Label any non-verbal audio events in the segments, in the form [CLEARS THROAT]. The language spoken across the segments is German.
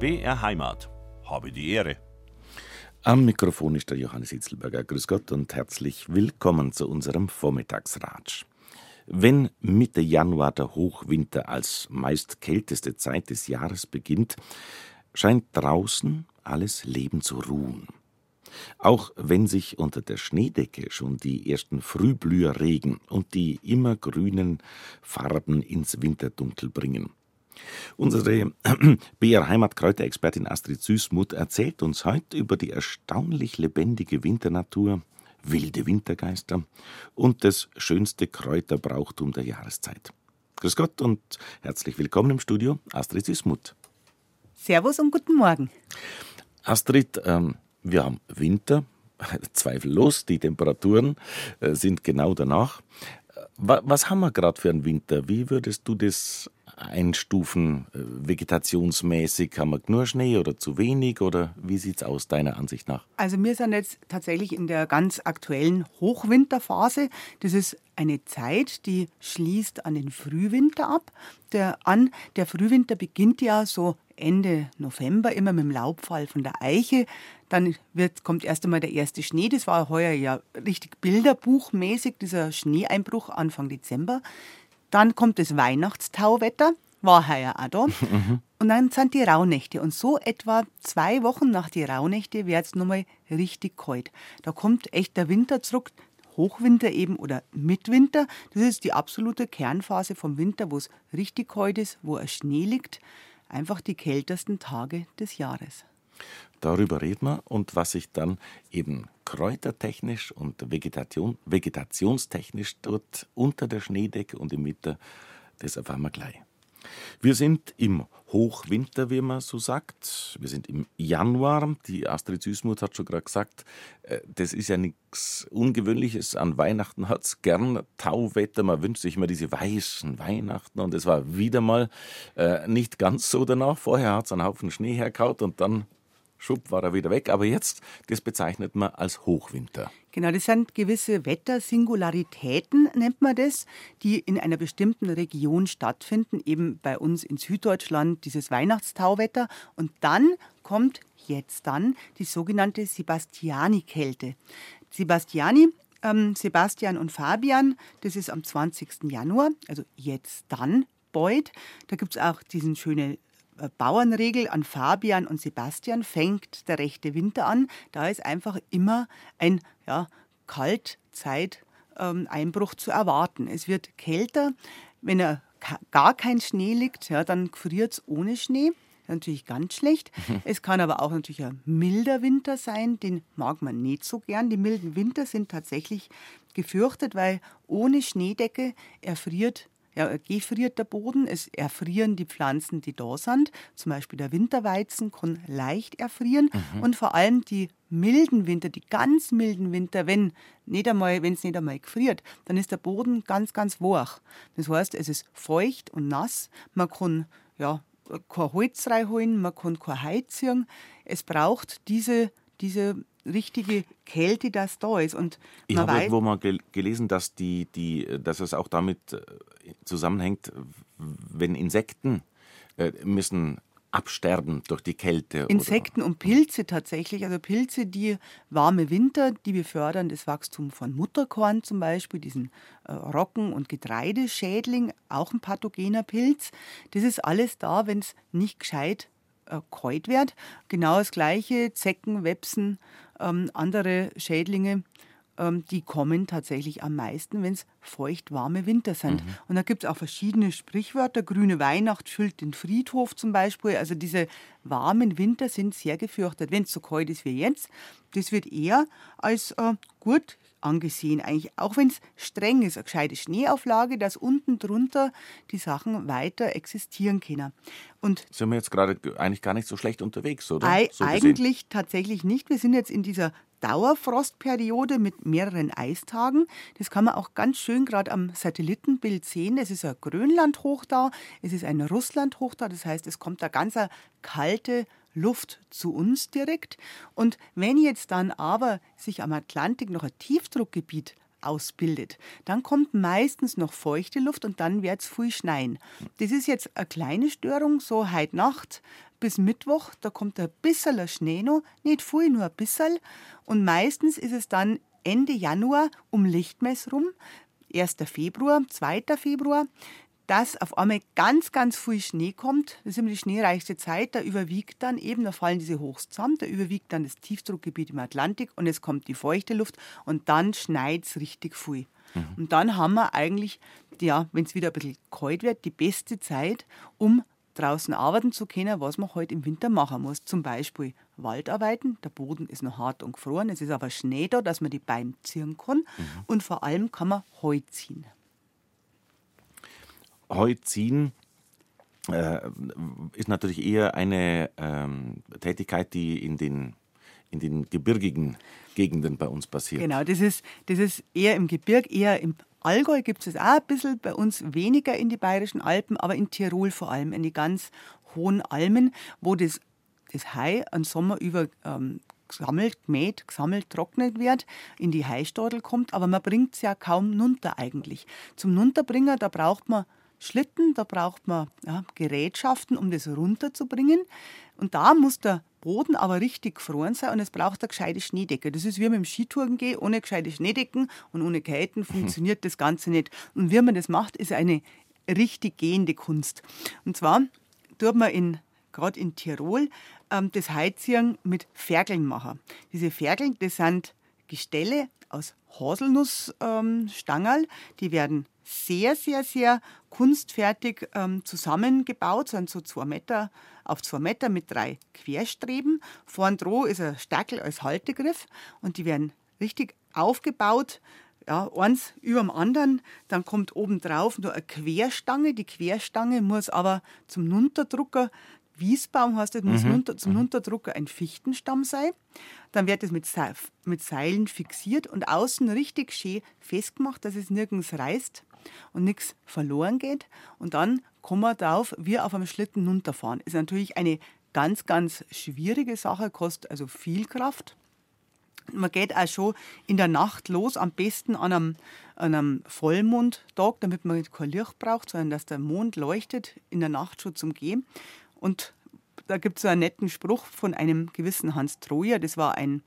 BR Heimat. Habe die Ehre. Am Mikrofon ist der Johannes Hitzelberger. Grüß Gott und herzlich willkommen zu unserem Vormittagsratsch. Wenn Mitte Januar der Hochwinter als meist kälteste Zeit des Jahres beginnt, scheint draußen alles Leben zu ruhen. Auch wenn sich unter der Schneedecke schon die ersten Frühblüher regen und die immergrünen Farben ins Winterdunkel bringen. Unsere [CLEARS THROAT] BR Heimatkräuterexpertin Astrid Süßmuth erzählt uns heute über die erstaunlich lebendige Winternatur, wilde Wintergeister und das schönste Kräuterbrauchtum der Jahreszeit. Grüß Gott und herzlich willkommen im Studio, Astrid Süßmuth. Servus und guten Morgen. Astrid, ähm, wir haben Winter, [LAUGHS] zweifellos, die Temperaturen äh, sind genau danach. Äh, was haben wir gerade für einen Winter? Wie würdest du das einstufen, äh, vegetationsmäßig? Haben wir nur Schnee oder zu wenig? Oder wie sieht es aus, deiner Ansicht nach? Also wir sind jetzt tatsächlich in der ganz aktuellen Hochwinterphase. Das ist eine Zeit, die schließt an den Frühwinter ab. Der, an, der Frühwinter beginnt ja so Ende November immer mit dem Laubfall von der Eiche. Dann wird, kommt erst einmal der erste Schnee. Das war heuer ja richtig bilderbuchmäßig, dieser Schneeeinbruch Anfang Dezember. Dann kommt das Weihnachtstauwetter, war heuer auch da. [LAUGHS] Und dann sind die Rauhnächte. Und so etwa zwei Wochen nach die Rauhnächte wird es nochmal richtig kalt. Da kommt echt der Winter zurück. Hochwinter eben oder Mitwinter. Das ist die absolute Kernphase vom Winter, wo es richtig kalt ist, wo es Schnee liegt. Einfach die kältesten Tage des Jahres. Darüber reden wir und was sich dann eben kräutertechnisch und Vegetation, vegetationstechnisch dort unter der Schneedecke und im Winter, das erfahren wir gleich. Wir sind im Hochwinter, wie man so sagt. Wir sind im Januar. Die Astrid Süßmuth hat schon gerade gesagt, äh, das ist ja nichts Ungewöhnliches. An Weihnachten hat es gern Tauwetter. Man wünscht sich immer diese weißen Weihnachten. Und es war wieder mal äh, nicht ganz so danach. Vorher hat es einen Haufen Schnee herkaut und dann schub war er wieder weg. Aber jetzt, das bezeichnet man als Hochwinter. Genau, das sind gewisse Wettersingularitäten, nennt man das, die in einer bestimmten Region stattfinden, eben bei uns in Süddeutschland dieses Weihnachtstauwetter. Und dann kommt jetzt dann die sogenannte Sebastiani-Kälte. Sebastiani ähm, Sebastian und Fabian, das ist am 20. Januar, also jetzt dann, Beut. Da gibt es auch diesen schönen Bauernregel an Fabian und Sebastian fängt der rechte Winter an. Da ist einfach immer ein ja, Kaltzeiteinbruch zu erwarten. Es wird kälter. Wenn er gar kein Schnee liegt, ja, dann friert es ohne Schnee. Natürlich ganz schlecht. [LAUGHS] Es kann aber auch natürlich ein milder Winter sein, den mag man nicht so gern. Die milden Winter sind tatsächlich gefürchtet, weil ohne Schneedecke erfriert ja, gefriert der Boden, es erfrieren die Pflanzen, die da sind. Zum Beispiel der Winterweizen kann leicht erfrieren. Mhm. Und vor allem die milden Winter, die ganz milden Winter, wenn nicht einmal, wenn es nicht einmal gefriert, dann ist der Boden ganz, ganz wach. Das heißt, es ist feucht und nass. Man kann ja, kein Holz reinholen, man kann kein Heizung. Es braucht diese, diese richtige Kälte, das da ist. Und ich habe irgendwo mal gelesen, dass, die, die, dass es auch damit äh, zusammenhängt, wenn Insekten äh, müssen absterben durch die Kälte. Insekten oder? und Pilze tatsächlich. Also Pilze, die warme Winter, die befördern das Wachstum von Mutterkorn zum Beispiel, diesen äh, Rocken- und Getreideschädling, auch ein pathogener Pilz. Das ist alles da, wenn es nicht gescheit äh, wird. Genau das gleiche, Zecken, Websen, ähm, andere Schädlinge, ähm, die kommen tatsächlich am meisten, wenn es feucht warme Winter sind. Mhm. Und da gibt es auch verschiedene Sprichwörter. Grüne Weihnacht füllt den Friedhof zum Beispiel. Also diese warmen Winter sind sehr gefürchtet. Wenn es so kalt ist wie jetzt, das wird eher als äh, gut angesehen, eigentlich, auch wenn es streng ist, eine gescheite Schneeauflage, dass unten drunter die Sachen weiter existieren können. Und sind wir jetzt gerade eigentlich gar nicht so schlecht unterwegs, oder? Ei, so eigentlich tatsächlich nicht. Wir sind jetzt in dieser Dauerfrostperiode mit mehreren Eistagen. Das kann man auch ganz schön gerade am Satellitenbild sehen. Es ist ein Grönlandhoch da, es ist ein Russlandhoch da. Das heißt, es kommt da ganz eine kalte Luft zu uns direkt. Und wenn jetzt dann aber sich am Atlantik noch ein Tiefdruckgebiet ausbildet, dann kommt meistens noch feuchte Luft und dann wird es viel schneien. Das ist jetzt eine kleine Störung, so heute Nacht bis Mittwoch, da kommt ein bisschen Schnee noch, nicht viel, nur ein bisschen. Und meistens ist es dann Ende Januar um Lichtmess rum, 1. Februar, 2. Februar, dass auf einmal ganz, ganz viel Schnee kommt. Das ist immer die schneereichste Zeit. Da überwiegt dann eben, da fallen diese Hochs zusammen, da überwiegt dann das Tiefdruckgebiet im Atlantik und es kommt die feuchte Luft und dann schneit es richtig viel. Mhm. Und dann haben wir eigentlich, ja, wenn es wieder ein bisschen kalt wird, die beste Zeit, um draußen arbeiten zu können, was man heute im Winter machen muss. Zum Beispiel Waldarbeiten. Der Boden ist noch hart und gefroren. Es ist aber Schnee da, dass man die Beine ziehen kann. Mhm. Und vor allem kann man Heu ziehen. Heu ziehen äh, ist natürlich eher eine ähm, Tätigkeit, die in den, in den gebirgigen Gegenden bei uns passiert. Genau, das ist, das ist eher im Gebirg, eher im Allgäu gibt es auch ein bisschen, bei uns weniger in die bayerischen Alpen, aber in Tirol vor allem, in die ganz hohen Almen, wo das, das Hai am Sommer über ähm, gesammelt, gemäht, gesammelt, trocknet wird, in die Haistadel kommt, aber man bringt es ja kaum nunter eigentlich. Zum Nunterbringer, da braucht man Schlitten, da braucht man ja, Gerätschaften, um das runterzubringen. Und da muss der Boden aber richtig gefroren sein und es braucht eine gescheite Schneedecke. Das ist wie mit dem Skitouren gehen, ohne gescheite Schneedecken und ohne Käten funktioniert das Ganze nicht. Und wie man das macht, ist eine richtig gehende Kunst. Und zwar tut man in gerade in Tirol ähm, das Heizieren mit Ferkeln machen. Diese Ferkeln, das sind Gestelle aus Haselnussstangerl, ähm, die werden sehr, sehr, sehr kunstfertig ähm, zusammengebaut, sind so zwei Meter auf zwei Meter mit drei Querstreben. Vorn dran ist ein Stackel als Haltegriff und die werden richtig aufgebaut. Ja, eins über dem anderen, dann kommt oben drauf nur eine Querstange. Die Querstange muss aber zum Nunterdrucker Wiesbaum heißt das, muss mhm. zum mhm. Unterdrucker ein Fichtenstamm sein. Dann wird es mit, mit Seilen fixiert und außen richtig schön festgemacht, dass es nirgends reißt und nichts verloren geht. Und dann kommen wir drauf, wir auf einem Schlitten runterfahren. Ist natürlich eine ganz, ganz schwierige Sache, kostet also viel Kraft. Man geht auch schon in der Nacht los, am besten an einem, an einem Vollmondtag, damit man kein Licht braucht, sondern dass der Mond leuchtet in der Nacht schon zum Gehen. Und da gibt es so einen netten Spruch von einem gewissen Hans Trojer, das war ein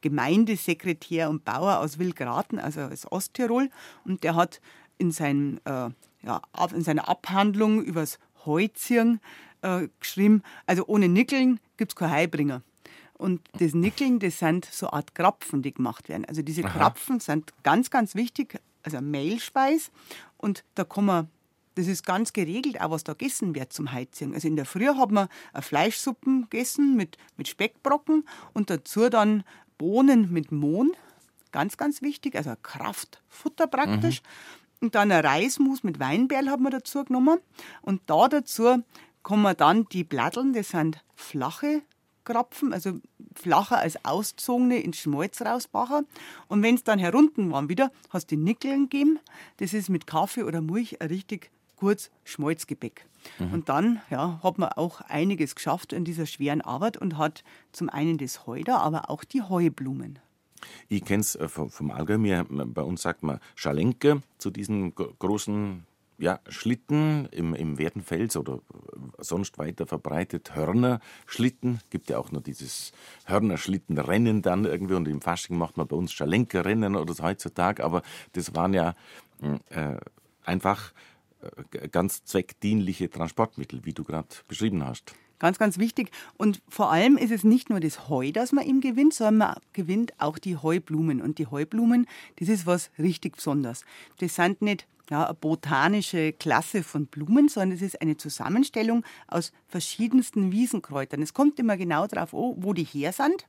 Gemeindesekretär und Bauer aus Wilgraten, also aus Osttirol. Und der hat in, sein, äh, ja, in seiner Abhandlung über das Heuzieren äh, geschrieben, also ohne Nickeln gibt es kein Heibringer. Und das Nickeln, das sind so eine Art Krapfen, die gemacht werden. Also diese Aha. Krapfen sind ganz, ganz wichtig, also Mehlspeis. Und da kann man das ist ganz geregelt, auch was da gegessen wird zum Heizigen. Also in der Früh hat man eine Fleischsuppen gegessen mit, mit Speckbrocken und dazu dann Bohnen mit Mohn. Ganz, ganz wichtig, also Kraftfutter praktisch. Mhm. Und dann ein Reismus mit Weinberl hat man dazu genommen. Und da dazu kommen dann die Blatteln, das sind flache Krapfen, also flacher als auszogene in Schmalz rausbacher. Und wenn es dann herunten waren wieder, hast du die Nickeln gegeben. Das ist mit Kaffee oder Milch ein richtig kurz Schmalzgebäck. Mhm. Und dann ja, hat man auch einiges geschafft in dieser schweren Arbeit und hat zum einen das Heu da, aber auch die Heublumen. Ich kenne es äh, vom, Allgäu. Mir, bei uns sagt man Schalenke zu diesen großen ja, Schlitten im, im Werdenfels oder äh, sonst weiter verbreitet. Hörnerschlitten. Gibt ja auch noch dieses Hörnerschlittenrennen dann irgendwie. Und im Fasching macht man bei uns Schalenke-Rennen oder so heutzutage. Aber das waren ja äh, einfach ganz zweckdienliche Transportmittel, wie du gerade beschrieben hast. Ganz, ganz wichtig. Und vor allem ist es nicht nur das Heu, das man ihm gewinnt, sondern man gewinnt auch die Heublumen. Und die Heublumen, das ist was richtig Besonderes. Das sind nicht ja, eine botanische Klasse von Blumen, sondern es ist eine Zusammenstellung aus verschiedensten Wiesenkräutern. Es kommt immer genau darauf an, wo die her sind.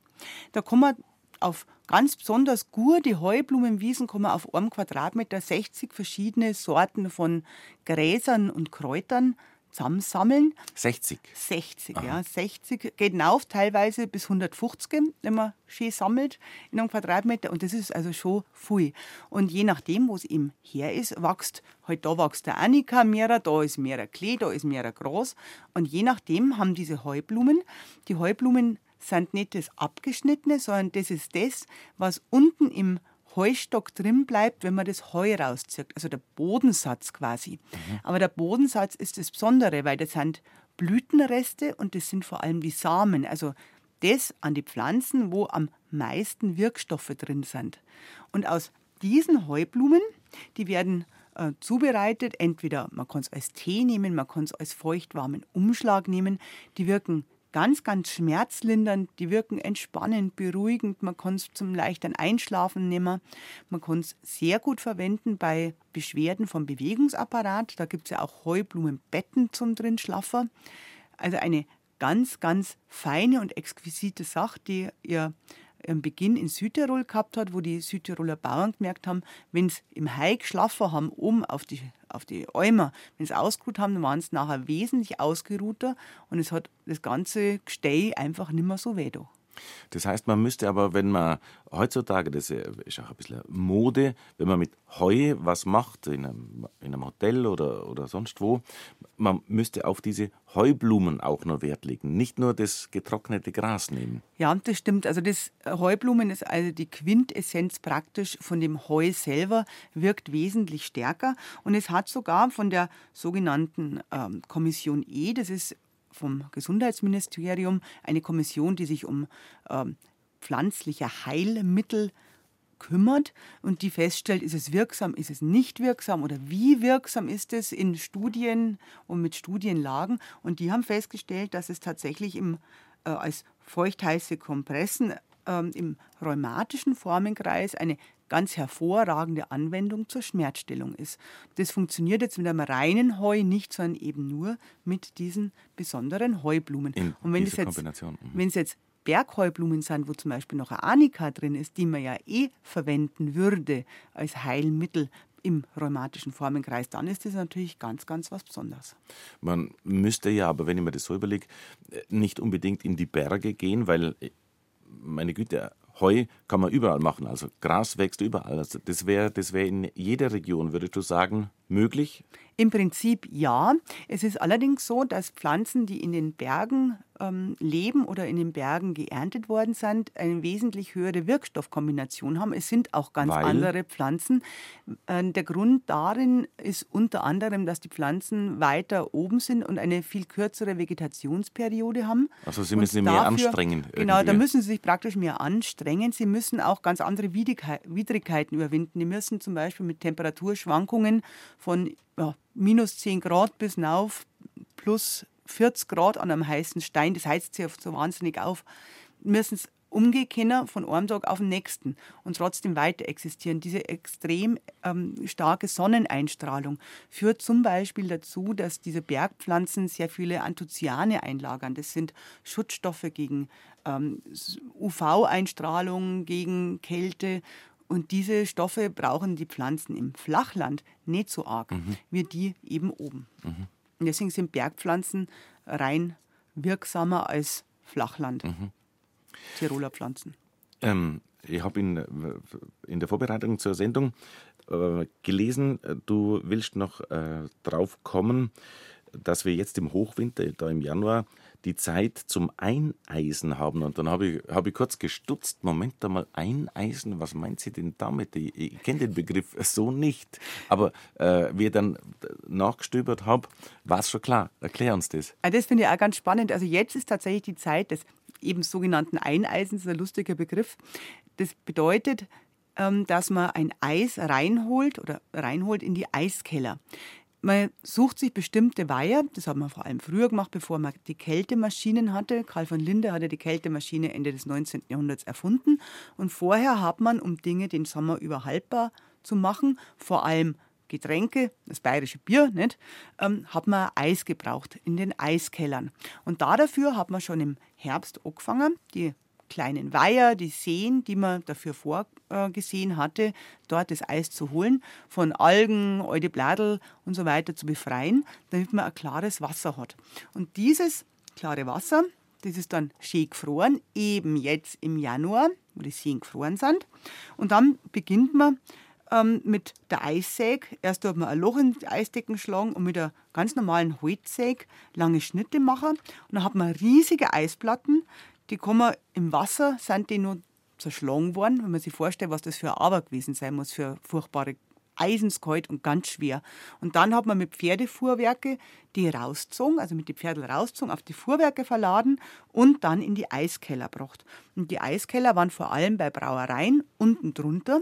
Da kann man auf ganz besonders gute Heublumenwiesen kann man auf einem Quadratmeter 60 verschiedene Sorten von Gräsern und Kräutern zusammensammeln. 60? 60, Aha. ja. 60 geht hinauf, teilweise bis 150, wenn man schön sammelt in einem Quadratmeter. Und das ist also schon viel. Und je nachdem, wo es eben her ist, wächst, halt da wächst der Annika mehrer, da ist mehrer Klee, da ist mehrer Gras. Und je nachdem haben diese Heublumen, die Heublumen sind nicht das Abgeschnittene, sondern das ist das, was unten im Heustock drin bleibt, wenn man das Heu rauszieht. Also der Bodensatz quasi. Mhm. Aber der Bodensatz ist das Besondere, weil das sind Blütenreste und das sind vor allem die Samen, also das an die Pflanzen, wo am meisten Wirkstoffe drin sind. Und aus diesen Heublumen, die werden äh, zubereitet, entweder man kann es als Tee nehmen, man kann es als feuchtwarmen Umschlag nehmen, die wirken ganz, ganz schmerzlindernd, die wirken entspannend, beruhigend, man kann es zum leichten Einschlafen nehmen, man kann es sehr gut verwenden bei Beschwerden vom Bewegungsapparat, da gibt es ja auch Heublumenbetten zum drin schlaffer. Also eine ganz, ganz feine und exquisite Sache, die ihr am Beginn in Südtirol gehabt hat, wo die Südtiroler Bauern gemerkt haben, wenn sie im Hai geschlafen haben, oben auf die, auf die Äumer, wenn sie ausgeruht haben, dann waren sie nachher wesentlich ausgeruhter und es hat das ganze Gestell einfach nicht mehr so weh da. Das heißt, man müsste aber, wenn man heutzutage, das ist auch ein bisschen Mode, wenn man mit Heu was macht, in einem, in einem Hotel oder, oder sonst wo, man müsste auf diese Heublumen auch noch Wert legen, nicht nur das getrocknete Gras nehmen. Ja, das stimmt. Also das Heublumen ist also die Quintessenz praktisch von dem Heu selber, wirkt wesentlich stärker und es hat sogar von der sogenannten ähm, Kommission E, das ist vom Gesundheitsministerium eine Kommission, die sich um ähm, pflanzliche Heilmittel kümmert und die feststellt, ist es wirksam, ist es nicht wirksam oder wie wirksam ist es in Studien und mit Studienlagen. Und die haben festgestellt, dass es tatsächlich im, äh, als feuchtheiße Kompressen ähm, im rheumatischen Formenkreis eine ganz hervorragende Anwendung zur Schmerzstillung ist. Das funktioniert jetzt mit einem reinen Heu nicht, sondern eben nur mit diesen besonderen Heublumen. In Und wenn es jetzt, mhm. jetzt Bergheublumen sind, wo zum Beispiel noch eine Arnika drin ist, die man ja eh verwenden würde als Heilmittel im rheumatischen Formenkreis, dann ist das natürlich ganz, ganz was Besonderes. Man müsste ja, aber wenn ich mir das so überlege, nicht unbedingt in die Berge gehen, weil, meine Güte, Heu kann man überall machen, also Gras wächst überall. Also das wäre das wär in jeder Region, würdest du sagen, möglich? Im Prinzip ja. Es ist allerdings so, dass Pflanzen, die in den Bergen ähm, leben oder in den Bergen geerntet worden sind, eine wesentlich höhere Wirkstoffkombination haben. Es sind auch ganz Weil? andere Pflanzen. Äh, der Grund darin ist unter anderem, dass die Pflanzen weiter oben sind und eine viel kürzere Vegetationsperiode haben. Also sie müssen sich mehr anstrengen. Irgendwie. Genau, da müssen sie sich praktisch mehr anstrengen. Sie müssen auch ganz andere Widrigkeiten überwinden. Die müssen zum Beispiel mit Temperaturschwankungen von ja, minus 10 Grad bis auf plus 40 Grad an einem heißen Stein, das heizt sich so wahnsinnig auf, müssen es umgehen von einem Tag auf den nächsten und trotzdem weiter existieren. Diese extrem ähm, starke Sonneneinstrahlung führt zum Beispiel dazu, dass diese Bergpflanzen sehr viele Anthocyane einlagern. Das sind Schutzstoffe gegen ähm, UV-Einstrahlung, gegen Kälte und diese Stoffe brauchen die Pflanzen im Flachland nicht so arg mhm. wie die eben oben. Mhm. Und deswegen sind Bergpflanzen rein wirksamer als Flachland. Mhm. Tiroler Pflanzen. Ähm, ich habe in, in der Vorbereitung zur Sendung äh, gelesen, du willst noch äh, drauf kommen, dass wir jetzt im Hochwinter, da im Januar, die Zeit zum Eineisen haben. Und dann habe ich, hab ich kurz gestutzt. Moment einmal, Eineisen, was meint sie denn damit? Ich, ich kenne den Begriff [LAUGHS] so nicht. Aber äh, wie ich dann nachgestöbert habe, war es schon klar. Erklär uns das. Ah, das finde ich auch ganz spannend. Also jetzt ist tatsächlich die Zeit des eben sogenannten Eineisens, ein lustiger Begriff. Das bedeutet, ähm, dass man ein Eis reinholt oder reinholt in die Eiskeller. Man sucht sich bestimmte Weiher, das hat man vor allem früher gemacht, bevor man die Kältemaschinen hatte. Karl von Linde hatte die Kältemaschine Ende des 19. Jahrhunderts erfunden. Und vorher hat man, um Dinge den Sommer über haltbar zu machen, vor allem Getränke, das bayerische Bier, nicht, ähm, hat man Eis gebraucht in den Eiskellern. Und da dafür hat man schon im Herbst angefangen, die kleinen Weiher, die Seen, die man dafür vorgesehen hatte, dort das Eis zu holen, von Algen, Eude Bladel und so weiter zu befreien, damit man ein klares Wasser hat. Und dieses klare Wasser, das ist dann schön gefroren, eben jetzt im Januar, wo die Seen gefroren sind. Und dann beginnt man ähm, mit der Eissäge. Erst hat man ein Loch in die Eisdecken schlagen und mit einer ganz normalen Holzsäge lange Schnitte machen. Und dann hat man riesige Eisplatten, die kommen im Wasser, sind die nur zerschlagen worden, wenn man sich vorstellt, was das für eine Arbeit gewesen sein muss, für furchtbare eisenskalt und ganz schwer. Und dann hat man mit Pferdefuhrwerke die rausgezogen, also mit den Pferdeln rausgezogen, auf die Fuhrwerke verladen und dann in die Eiskeller gebracht. Und die Eiskeller waren vor allem bei Brauereien unten drunter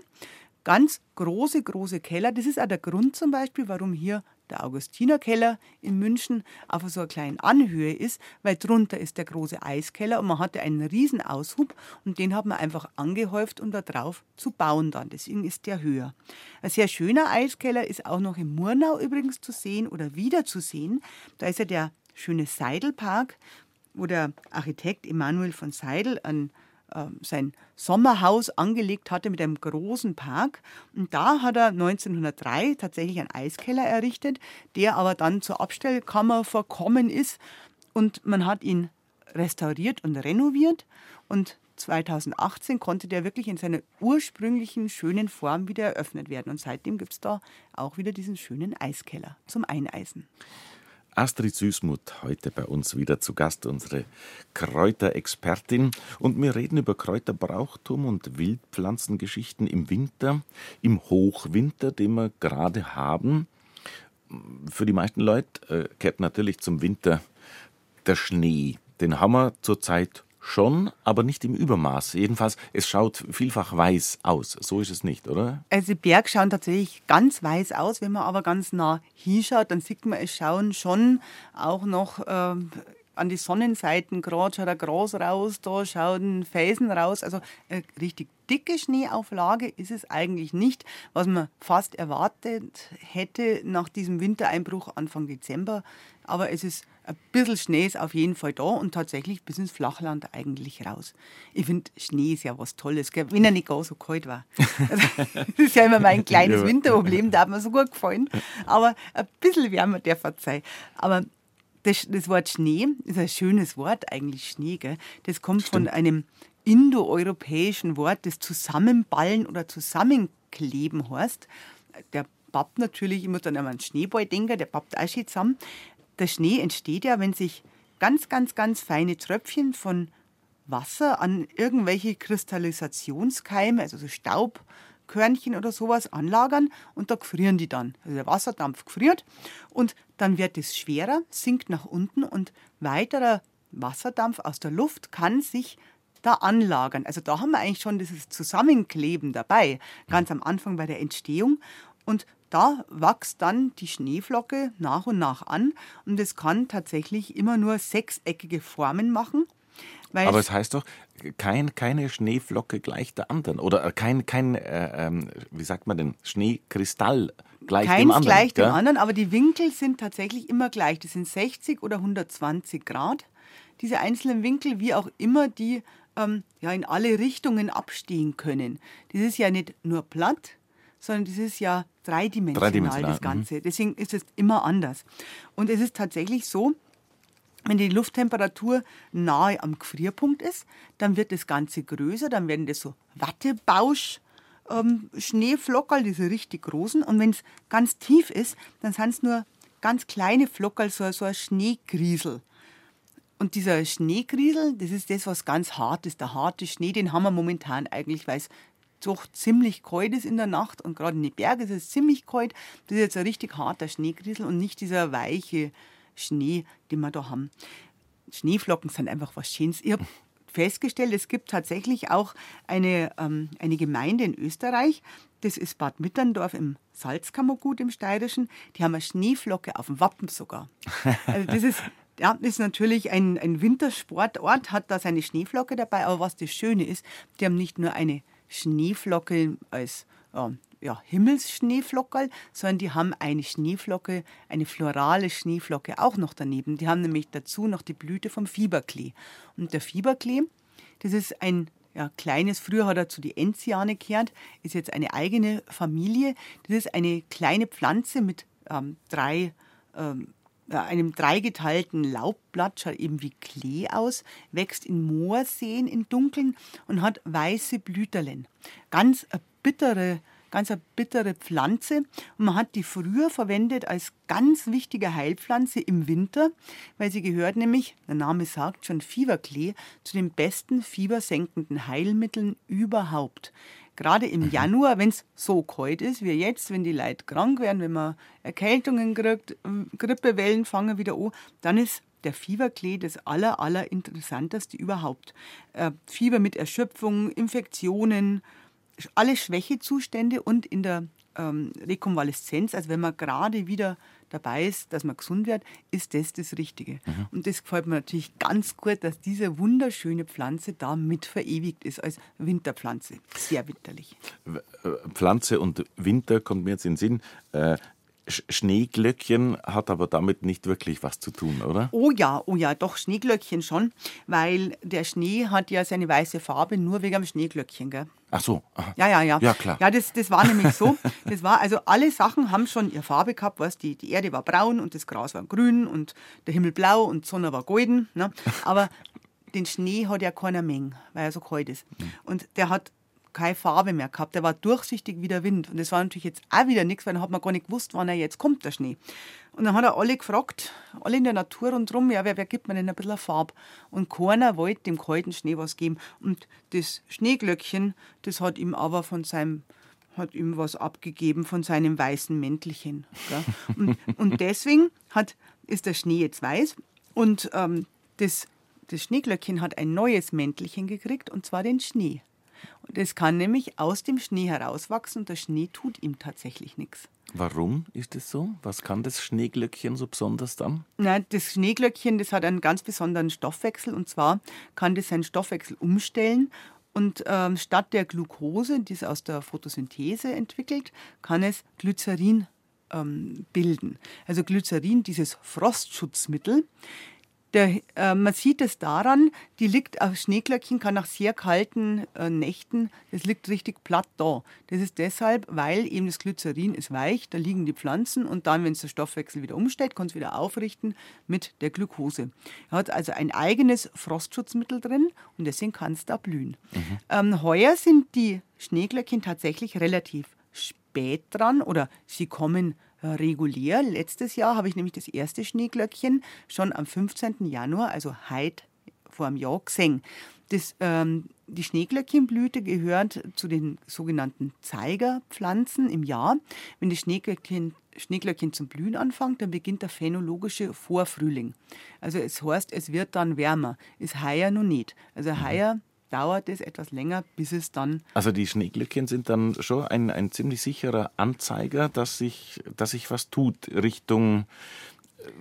ganz große, große Keller. Das ist auch der Grund zum Beispiel, warum hier der Augustinerkeller in München auf so einer kleinen Anhöhe ist, weil drunter ist der große Eiskeller und man hatte einen riesen Aushub und den hat man einfach angehäuft, um da drauf zu bauen dann. Deswegen ist der höher. Ein sehr schöner Eiskeller ist auch noch in Murnau übrigens zu sehen oder wieder zu sehen. Da ist ja der schöne Seidelpark, wo der Architekt Emanuel von Seidel ein ähm, sein Sommerhaus angelegt hatte mit einem großen Park. Und da hat er 1903 tatsächlich einen Eiskeller errichtet, der aber dann zur Abstellkammer verkommen ist. Und man hat ihn restauriert und renoviert. Und 2018 konnte der wirklich in seiner ursprünglichen schönen Form wieder eröffnet werden. Und seitdem gibt es da auch wieder diesen schönen Eiskeller zum Eineisen. Astrid Süßmuth, heute bei uns wieder zu Gast, unsere Kräuterexpertin. Und wir reden über Kräuterbrauchtum und Wildpflanzengeschichten im Winter, im Hochwinter, den wir gerade haben. Für die meisten Leute äh, kehrt natürlich zum Winter der Schnee. Den haben wir zurzeit Schon, aber nicht im Übermaß. Jedenfalls, es schaut vielfach weiß aus. So ist es nicht, oder? Also die Berge schauen tatsächlich ganz weiß aus. Wenn man aber ganz nah hinschaut, dann sieht man, es schauen schon auch noch äh, an die Sonnenseiten gerade schaut ein Gras raus, da schauen Felsen raus. Also eine richtig dicke Schneeauflage ist es eigentlich nicht, was man fast erwartet hätte nach diesem Wintereinbruch Anfang Dezember. Aber es ist ein bisschen Schnee ist auf jeden Fall da und tatsächlich bis ins Flachland eigentlich raus. Ich finde, Schnee ist ja was Tolles, gell? wenn er nicht gar so kalt war. [LAUGHS] das ist ja immer mein kleines Winterproblem, da hat mir so gut gefallen. Aber ein bisschen wärmer der verzeiht. Aber das, das, Wort Schnee ist ein schönes Wort, eigentlich Schnee. Gell? Das kommt Stimmt. von einem indoeuropäischen Wort, das Zusammenballen oder Zusammenkleben heißt. Der pappt natürlich, ich muss dann an einen Schneeball denken, der pappt auch schon zusammen der Schnee entsteht ja, wenn sich ganz, ganz, ganz feine Tröpfchen von Wasser an irgendwelche Kristallisationskeime, also so Staubkörnchen oder sowas anlagern und da gefrieren die dann. Also der Wasserdampf gefriert und dann wird es schwerer, sinkt nach unten und weiterer Wasserdampf aus der Luft kann sich da anlagern. Also da haben wir eigentlich schon dieses Zusammenkleben dabei, ganz am Anfang bei der Entstehung. Und da wächst dann die Schneeflocke nach und nach an und es kann tatsächlich immer nur sechseckige Formen machen. Aber es heißt doch, kein, keine Schneeflocke gleich der anderen oder kein, kein äh, ähm, wie sagt man denn, Schneekristall gleich Keins dem anderen. gleich dem anderen, aber die Winkel sind tatsächlich immer gleich. Das sind 60 oder 120 Grad. Diese einzelnen Winkel, wie auch immer die ähm, ja, in alle Richtungen abstehen können. Das ist ja nicht nur platt, sondern das ist ja dreidimensional, dreidimensional. das. Ganze. Mhm. Deswegen ist es immer anders. Und es ist tatsächlich so, wenn die Lufttemperatur nahe am Gefrierpunkt ist, dann wird das Ganze größer, dann werden das so Wattebausch. Ähm, Schneeflockerl, diese richtig großen. Und wenn es ganz tief ist, dann sind es nur ganz kleine Flockerl, so, so ein Schneegriesel. Und dieser Schneegriesel, das ist das, was ganz hart ist. Der harte Schnee, den haben wir momentan eigentlich, weil es doch ziemlich kalt ist in der Nacht und gerade in den Bergen ist es ziemlich kalt. Das ist jetzt ein richtig harter Schneegriesel und nicht dieser weiche Schnee, den wir da haben. Schneeflocken sind einfach was Schönes. Ich habe festgestellt, es gibt tatsächlich auch eine, ähm, eine Gemeinde in Österreich, das ist Bad Mitterndorf im Salzkammergut im Steirischen. Die haben eine Schneeflocke auf dem Wappen sogar. Also das ist, ja, ist natürlich ein, ein Wintersportort, hat da seine Schneeflocke dabei. Aber was das Schöne ist, die haben nicht nur eine Schneeflocke als äh, ja, Himmelsschneeflockerl, sondern die haben eine Schneeflocke, eine florale Schneeflocke auch noch daneben. Die haben nämlich dazu noch die Blüte vom Fieberklee. Und der Fieberklee, das ist ein ja, kleines, früher hat er zu die Enziane gehört, ist jetzt eine eigene Familie. Das ist eine kleine Pflanze mit ähm, drei ähm, einem dreigeteilten Laubblatt, schaut eben wie Klee aus, wächst in Moorseen in Dunkeln und hat weiße Blüterlen. Ganz eine bittere, ganz eine bittere Pflanze. Und man hat die früher verwendet als ganz wichtige Heilpflanze im Winter, weil sie gehört nämlich, der Name sagt schon, Fieberklee, zu den besten fiebersenkenden Heilmitteln überhaupt. Gerade im Januar, wenn es so kalt ist wie jetzt, wenn die Leute krank werden, wenn man Erkältungen kriegt, ähm, Grippewellen fangen wieder an, dann ist der Fieberklee das aller, aller interessanteste überhaupt. Äh, Fieber mit Erschöpfung, Infektionen, alle Schwächezustände und in der ähm, Rekonvaleszenz, also wenn man gerade wieder dabei ist, dass man gesund wird, ist das das Richtige. Mhm. Und das gefällt mir natürlich ganz gut, dass diese wunderschöne Pflanze da mit verewigt ist als Winterpflanze. Sehr winterlich. Äh, Pflanze und Winter kommt mir jetzt in den Sinn. Schneeglöckchen hat aber damit nicht wirklich was zu tun, oder? Oh ja, oh ja, doch Schneeglöckchen schon, weil der Schnee hat ja seine weiße Farbe nur wegen dem Schneeglöckchen, gell? Ach so. Aha. Ja, ja, ja. Ja, klar. Ja, das, das war nämlich so. [LAUGHS] Das war, also alle Sachen haben schon ihre Farbe gehabt, weißt die, die Erde war braun und das Gras war grün und der Himmel blau und die Sonne war golden. Ne? Aber [LAUGHS] den Schnee hat ja keiner Menge, weil er so kalt ist. Hm. Und der hat keine Farbe mehr gehabt. Der war durchsichtig wie der Wind. Und das war natürlich jetzt auch wieder nichts, weil dann hat man gar nicht gewusst, wann er jetzt kommt, der Schnee. Und dann hat er alle gefragt, alle in der Natur rundherum, ja, wer, wer gibt mir denn ein bisschen Farbe? Und keiner wollte dem kalten Schnee was geben. Und das Schneeglöckchen, das hat ihm aber von seinem hat ihm was abgegeben von seinem weißen Mäntelchen. Und, und, deswegen hat, ist der Schnee jetzt weiß und ähm, das, das Schneeglöckchen hat ein neues Mäntelchen gekriegt und zwar den Schnee. Das kann nämlich aus dem Schnee herauswachsen und der Schnee tut ihm tatsächlich nichts. Warum ist das so? Was kann das Schneeglöckchen so besonders dann? Nein, das Schneeglöckchen, das hat einen ganz besonderen Stoffwechsel und zwar kann das seinen Stoffwechsel umstellen und ähm, statt der Glucose, die es aus der Photosynthese entwickelt, kann es Glycerin ähm, bilden. Also Glycerin, dieses Frostschutzmittel, der, äh, man sieht es daran, die liegt auf Schneeglöckchen, kann nach sehr kalten äh, Nächten, das liegt richtig platt da. Das ist deshalb, weil eben das Glycerin ist weich, da liegen die Pflanzen und dann, wenn es der Stoffwechsel wieder umstellt, kann es wieder aufrichten mit der Glucose. Er hat also ein eigenes Frostschutzmittel drin und deswegen kann es da blühen. Mhm. Ähm, heuer sind die Schneeglöckchen tatsächlich relativ spät dran oder sie kommen regulär. Letztes Jahr habe ich nämlich das erste Schneeglöckchen schon am 15. Januar, also heute vor einem Jahr, gesehen. Das, ähm, die Schneeglöckchenblüte gehört zu den sogenannten Zeigerpflanzen im Jahr. Wenn das Schneeglöckchen, Schneeglöckchen zum Blühen anfängt, dann beginnt der phänologische Vorfrühling. Also es heißt, es wird dann wärmer. Ist heuer noch nicht. Also mhm. heuer dauert es etwas länger, bis es dann. Also die Schneeglöckchen sind dann schon ein, ein ziemlich sicherer Anzeiger, dass sich, dass sich was tut Richtung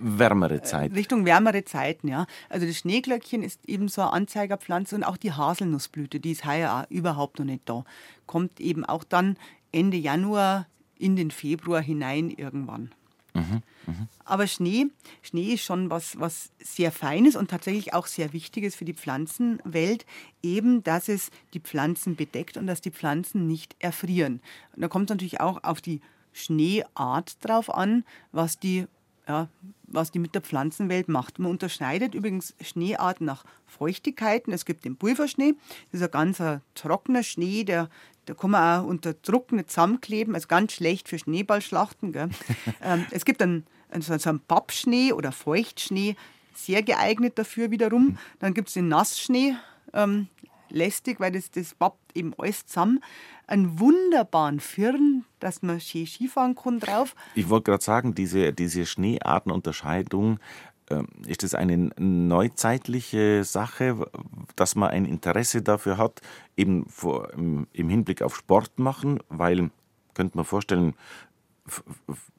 wärmere äh, Zeit. Richtung wärmere Zeiten, ja. Also das Schneeglöckchen ist eben so eine Anzeigerpflanze und auch die Haselnussblüte, die ist heuer auch überhaupt noch nicht da. Kommt eben auch dann Ende Januar in den Februar hinein irgendwann. Mhm. Aber Schnee, Schnee ist schon was, was sehr Feines und tatsächlich auch sehr Wichtiges für die Pflanzenwelt, eben, dass es die Pflanzen bedeckt und dass die Pflanzen nicht erfrieren. Und da kommt es natürlich auch auf die Schneeart drauf an, was die ja, was die mit der Pflanzenwelt macht. Man unterscheidet übrigens Schneearten nach Feuchtigkeiten. Es gibt den Pulverschnee, das ist ein ganz trockener Schnee, der, da kann man auch unter Druck nicht zusammenkleben, also ganz schlecht für Schneeballschlachten. [LAUGHS] ähm, es gibt einen, also einen Pappschnee oder Feuchtschnee, sehr geeignet dafür wiederum. Dann gibt es den Nassschnee, ähm, lästig, weil das, das pappt eben alles zusammen. Einen wunderbaren Firn, dass man schön Skifahren kann drauf. Ich wollte gerade sagen, diese, diese Schneeartenunterscheidung, ist es eine neuzeitliche Sache, dass man ein Interesse dafür hat, eben vor, im Hinblick auf Sport machen, weil, könnte man vorstellen,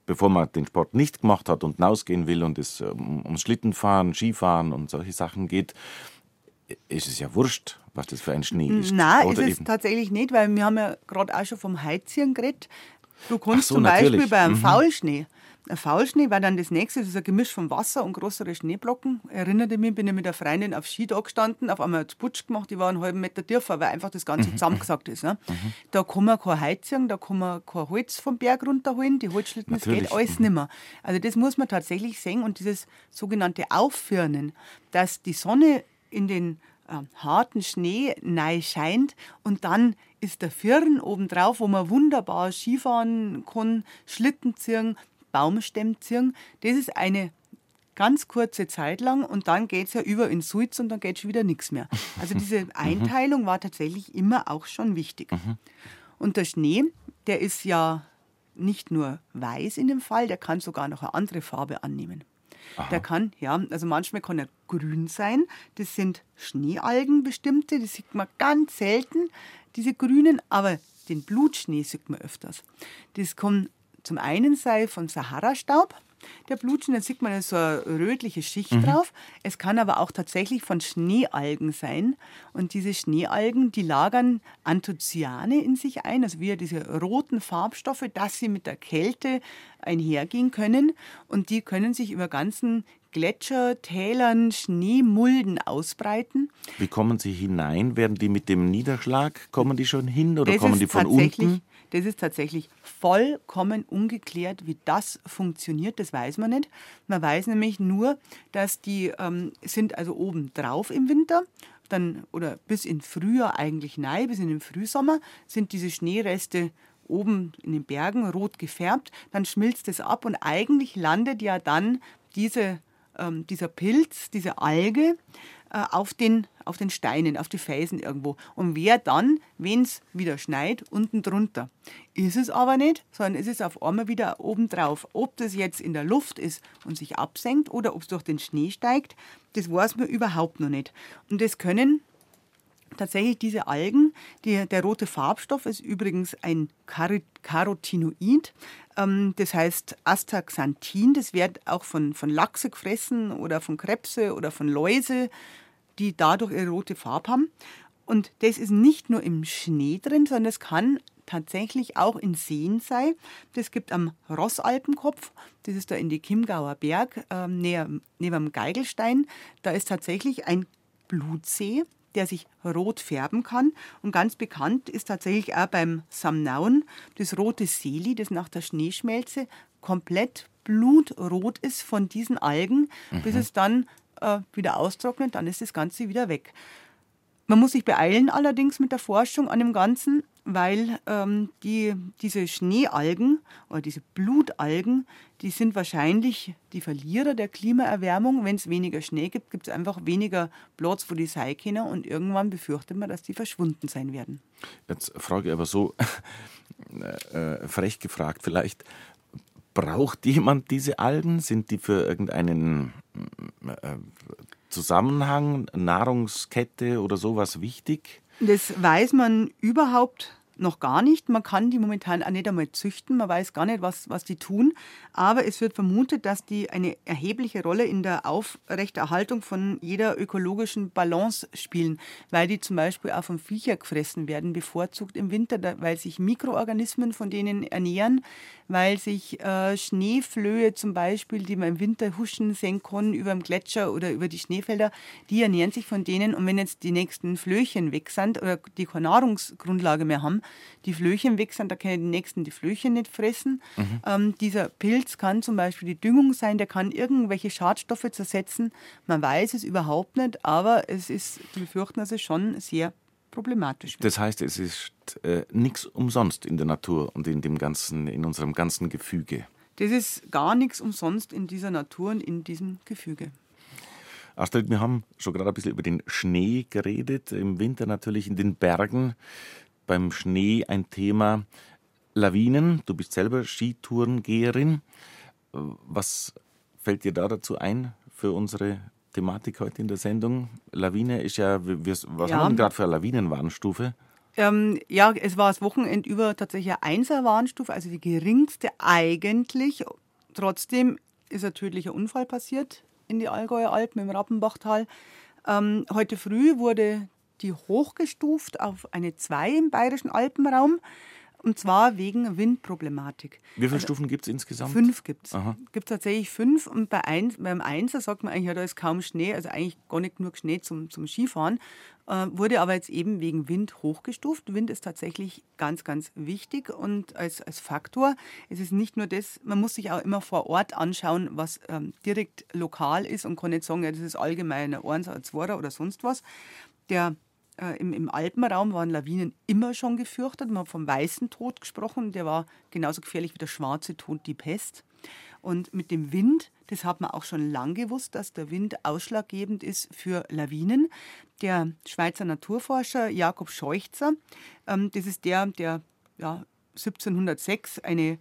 bevor man den Sport nicht gemacht hat und hinausgehen will und es um, ums Schlittenfahren, Skifahren und solche Sachen geht, ist es ja wurscht, was das für ein Schnee ist. Nein, ist es eben? tatsächlich nicht, weil wir haben ja gerade auch schon vom Heizieren geredet. Du kannst so, zum Beispiel natürlich. bei einem mhm. Faulschnee ein Faulschnee war dann das nächste, das ist ein Gemisch von Wasser und größere Schneeblocken. Erinnerte mich, bin ich mit einer Freundin auf Ski da gestanden, auf einmal hat es Putsch gemacht, die war einen halben Meter tiefer, weil einfach das Ganze mhm. zusammengesagt ist. Ne? Mhm. Da kann man kein Heizung, da kann man kein Holz vom Berg runterholen, die Holzschlitten, das geht alles mhm. nicht mehr. Also das muss man tatsächlich sehen und dieses sogenannte Auffirnen, dass die Sonne in den äh, harten Schnee neu scheint und dann ist der Firn obendrauf, wo man wunderbar Skifahren kann, Schlitten ziehen, Baumstämme ziehen. Das ist eine ganz kurze Zeit lang und dann geht es ja über in Suiz und dann geht schon wieder nichts mehr. Also diese mhm. Einteilung war tatsächlich immer auch schon wichtig. Mhm. Und der Schnee, der ist ja nicht nur weiß in dem Fall, der kann sogar noch eine andere Farbe annehmen. Aha. Der kann, ja, also manchmal kann er grün sein. Das sind Schneealgen bestimmte, die sieht man ganz selten, diese grünen, aber den Blutschnee sieht man öfters. Das kommt zum einen sei von Sahara-Staub, der Blutschnee, da sieht man so eine rötliche Schicht mhm. drauf. Es kann aber auch tatsächlich von Schneealgen sein. Und diese Schneealgen, die lagern Anthocyane in sich ein, also wieder diese roten Farbstoffe, dass sie mit der Kälte einhergehen können. Und die können sich über ganzen Gletscher, Tälern, Schneemulden ausbreiten. Wie kommen sie hinein? Werden die mit dem Niederschlag, kommen die schon hin oder das kommen die von unten? Das ist tatsächlich vollkommen ungeklärt, wie das funktioniert. Das weiß man nicht. Man weiß nämlich nur, dass die ähm, sind also oben drauf im Winter. Dann, oder bis in Frühjahr eigentlich nein, bis in den Frühsommer sind diese Schneereste oben in den Bergen rot gefärbt. Dann schmilzt es ab und eigentlich landet ja dann diese, ähm, dieser Pilz, diese Alge, auf, den, auf den Steinen, auf die Felsen irgendwo. Und wer dann, wenn es wieder schneit, unten drunter. Ist es aber nicht, sondern ist es auf einmal wieder oben drauf. Ob das jetzt in der Luft ist und sich absenkt oder ob es durch den Schnee steigt, das weiß man überhaupt noch nicht. Und das können tatsächlich diese Algen, die, der rote Farbstoff ist übrigens ein Carotinoid, ähm, das heißt Astaxanthin, das wird auch von, von Lachse gefressen oder von Krebse oder von Läuse, die dadurch ihre rote Farbe haben. Und das ist nicht nur im Schnee drin, sondern es kann tatsächlich auch in Seen sein. Das gibt am Rossalpenkopf, das ist da in die Chiemgauer Berg, äh, neben dem Geigelstein. Da ist tatsächlich ein Blutsee der sich rot färben kann. Und ganz bekannt ist tatsächlich auch beim Samnauen das rote Seli, das nach der Schneeschmelze komplett blutrot ist von diesen Algen, mhm. bis es dann äh, wieder austrocknet, dann ist das Ganze wieder weg. Man muss sich beeilen allerdings mit der Forschung an dem Ganzen, weil ähm, die, diese Schneealgen oder diese Blutalgen, die sind wahrscheinlich die Verlierer der Klimaerwärmung. Wenn es weniger Schnee gibt, gibt es einfach weniger Platz, wo die sein können und irgendwann befürchtet man, dass die verschwunden sein werden. Jetzt frage ich aber so [LAUGHS] äh, frech gefragt vielleicht, braucht jemand diese Algen? Sind die für irgendeinen äh, Zusammenhang, Nahrungskette oder sowas wichtig? Das weiß man überhaupt noch gar nicht. Man kann die momentan auch nicht einmal züchten. Man weiß gar nicht, was, was die tun. Aber es wird vermutet, dass die eine erhebliche Rolle in der Aufrechterhaltung von jeder ökologischen Balance spielen, weil die zum Beispiel auch von Viecher gefressen werden, bevorzugt im Winter, weil sich Mikroorganismen von denen ernähren, weil sich äh, Schneeflöhe zum Beispiel, die man im Winter huschen sehen kann über dem Gletscher oder über die Schneefelder, die ernähren sich von denen. Und wenn jetzt die nächsten Flöchen weg sind oder die keine Nahrungsgrundlage mehr haben, die Flöchen weg sind, da können die nächsten die Flöchen nicht fressen. Mhm. Ähm, dieser Pilz kann zum Beispiel die Düngung sein, der kann irgendwelche Schadstoffe zersetzen. Man weiß es überhaupt nicht, aber es ist zu befürchten, dass es schon sehr problematisch wird. Das heißt, es ist äh, nichts umsonst in der Natur und in dem ganzen, in unserem ganzen Gefüge. Das ist gar nichts umsonst in dieser Natur und in diesem Gefüge. Astrid, wir haben schon gerade ein bisschen über den Schnee geredet. Im Winter natürlich in den Bergen beim Schnee ein Thema. Lawinen, du bist selber Skitourengeherin. Was fällt dir da dazu ein für unsere Thematik heute in der Sendung? Lawine ist ja, was ja. haben wir gerade für eine Lawinenwarnstufe? Ähm, ja, es war das Wochenende über tatsächlich eine Einser-Warnstufe, also die geringste eigentlich. Trotzdem ist ein tödlicher Unfall passiert in die Allgäuer Alpen im Rappenbachtal. Ähm, heute früh wurde die hochgestuft auf eine 2 im bayerischen Alpenraum. Und zwar wegen Windproblematik. Wie viele also, Stufen gibt es insgesamt? Fünf gibt es. gibt tatsächlich fünf. Und bei ein, beim Einser sagt man eigentlich, ja, da ist kaum Schnee, also eigentlich gar nicht genug Schnee zum, zum Skifahren. Äh, wurde aber jetzt eben wegen Wind hochgestuft. Wind ist tatsächlich ganz, ganz wichtig und als, als Faktor. Es ist nicht nur das, man muss sich auch immer vor Ort anschauen, was ähm, direkt lokal ist und kann nicht sagen, ja, das ist allgemein ein 1 ein 2 oder sonst was. Der äh, im, im, Alpenraum waren Lawinen immer schon gefürchtet. Man hat vom weißen Tod gesprochen, der war genauso gefährlich wie der schwarze Tod, die Pest. Und mit dem Wind, das hat man auch schon lange gewusst, dass der Wind ausschlaggebend ist für Lawinen. Der Schweizer Naturforscher Jakob Scheuchzer, ähm, das ist der, der ja, 1706 eine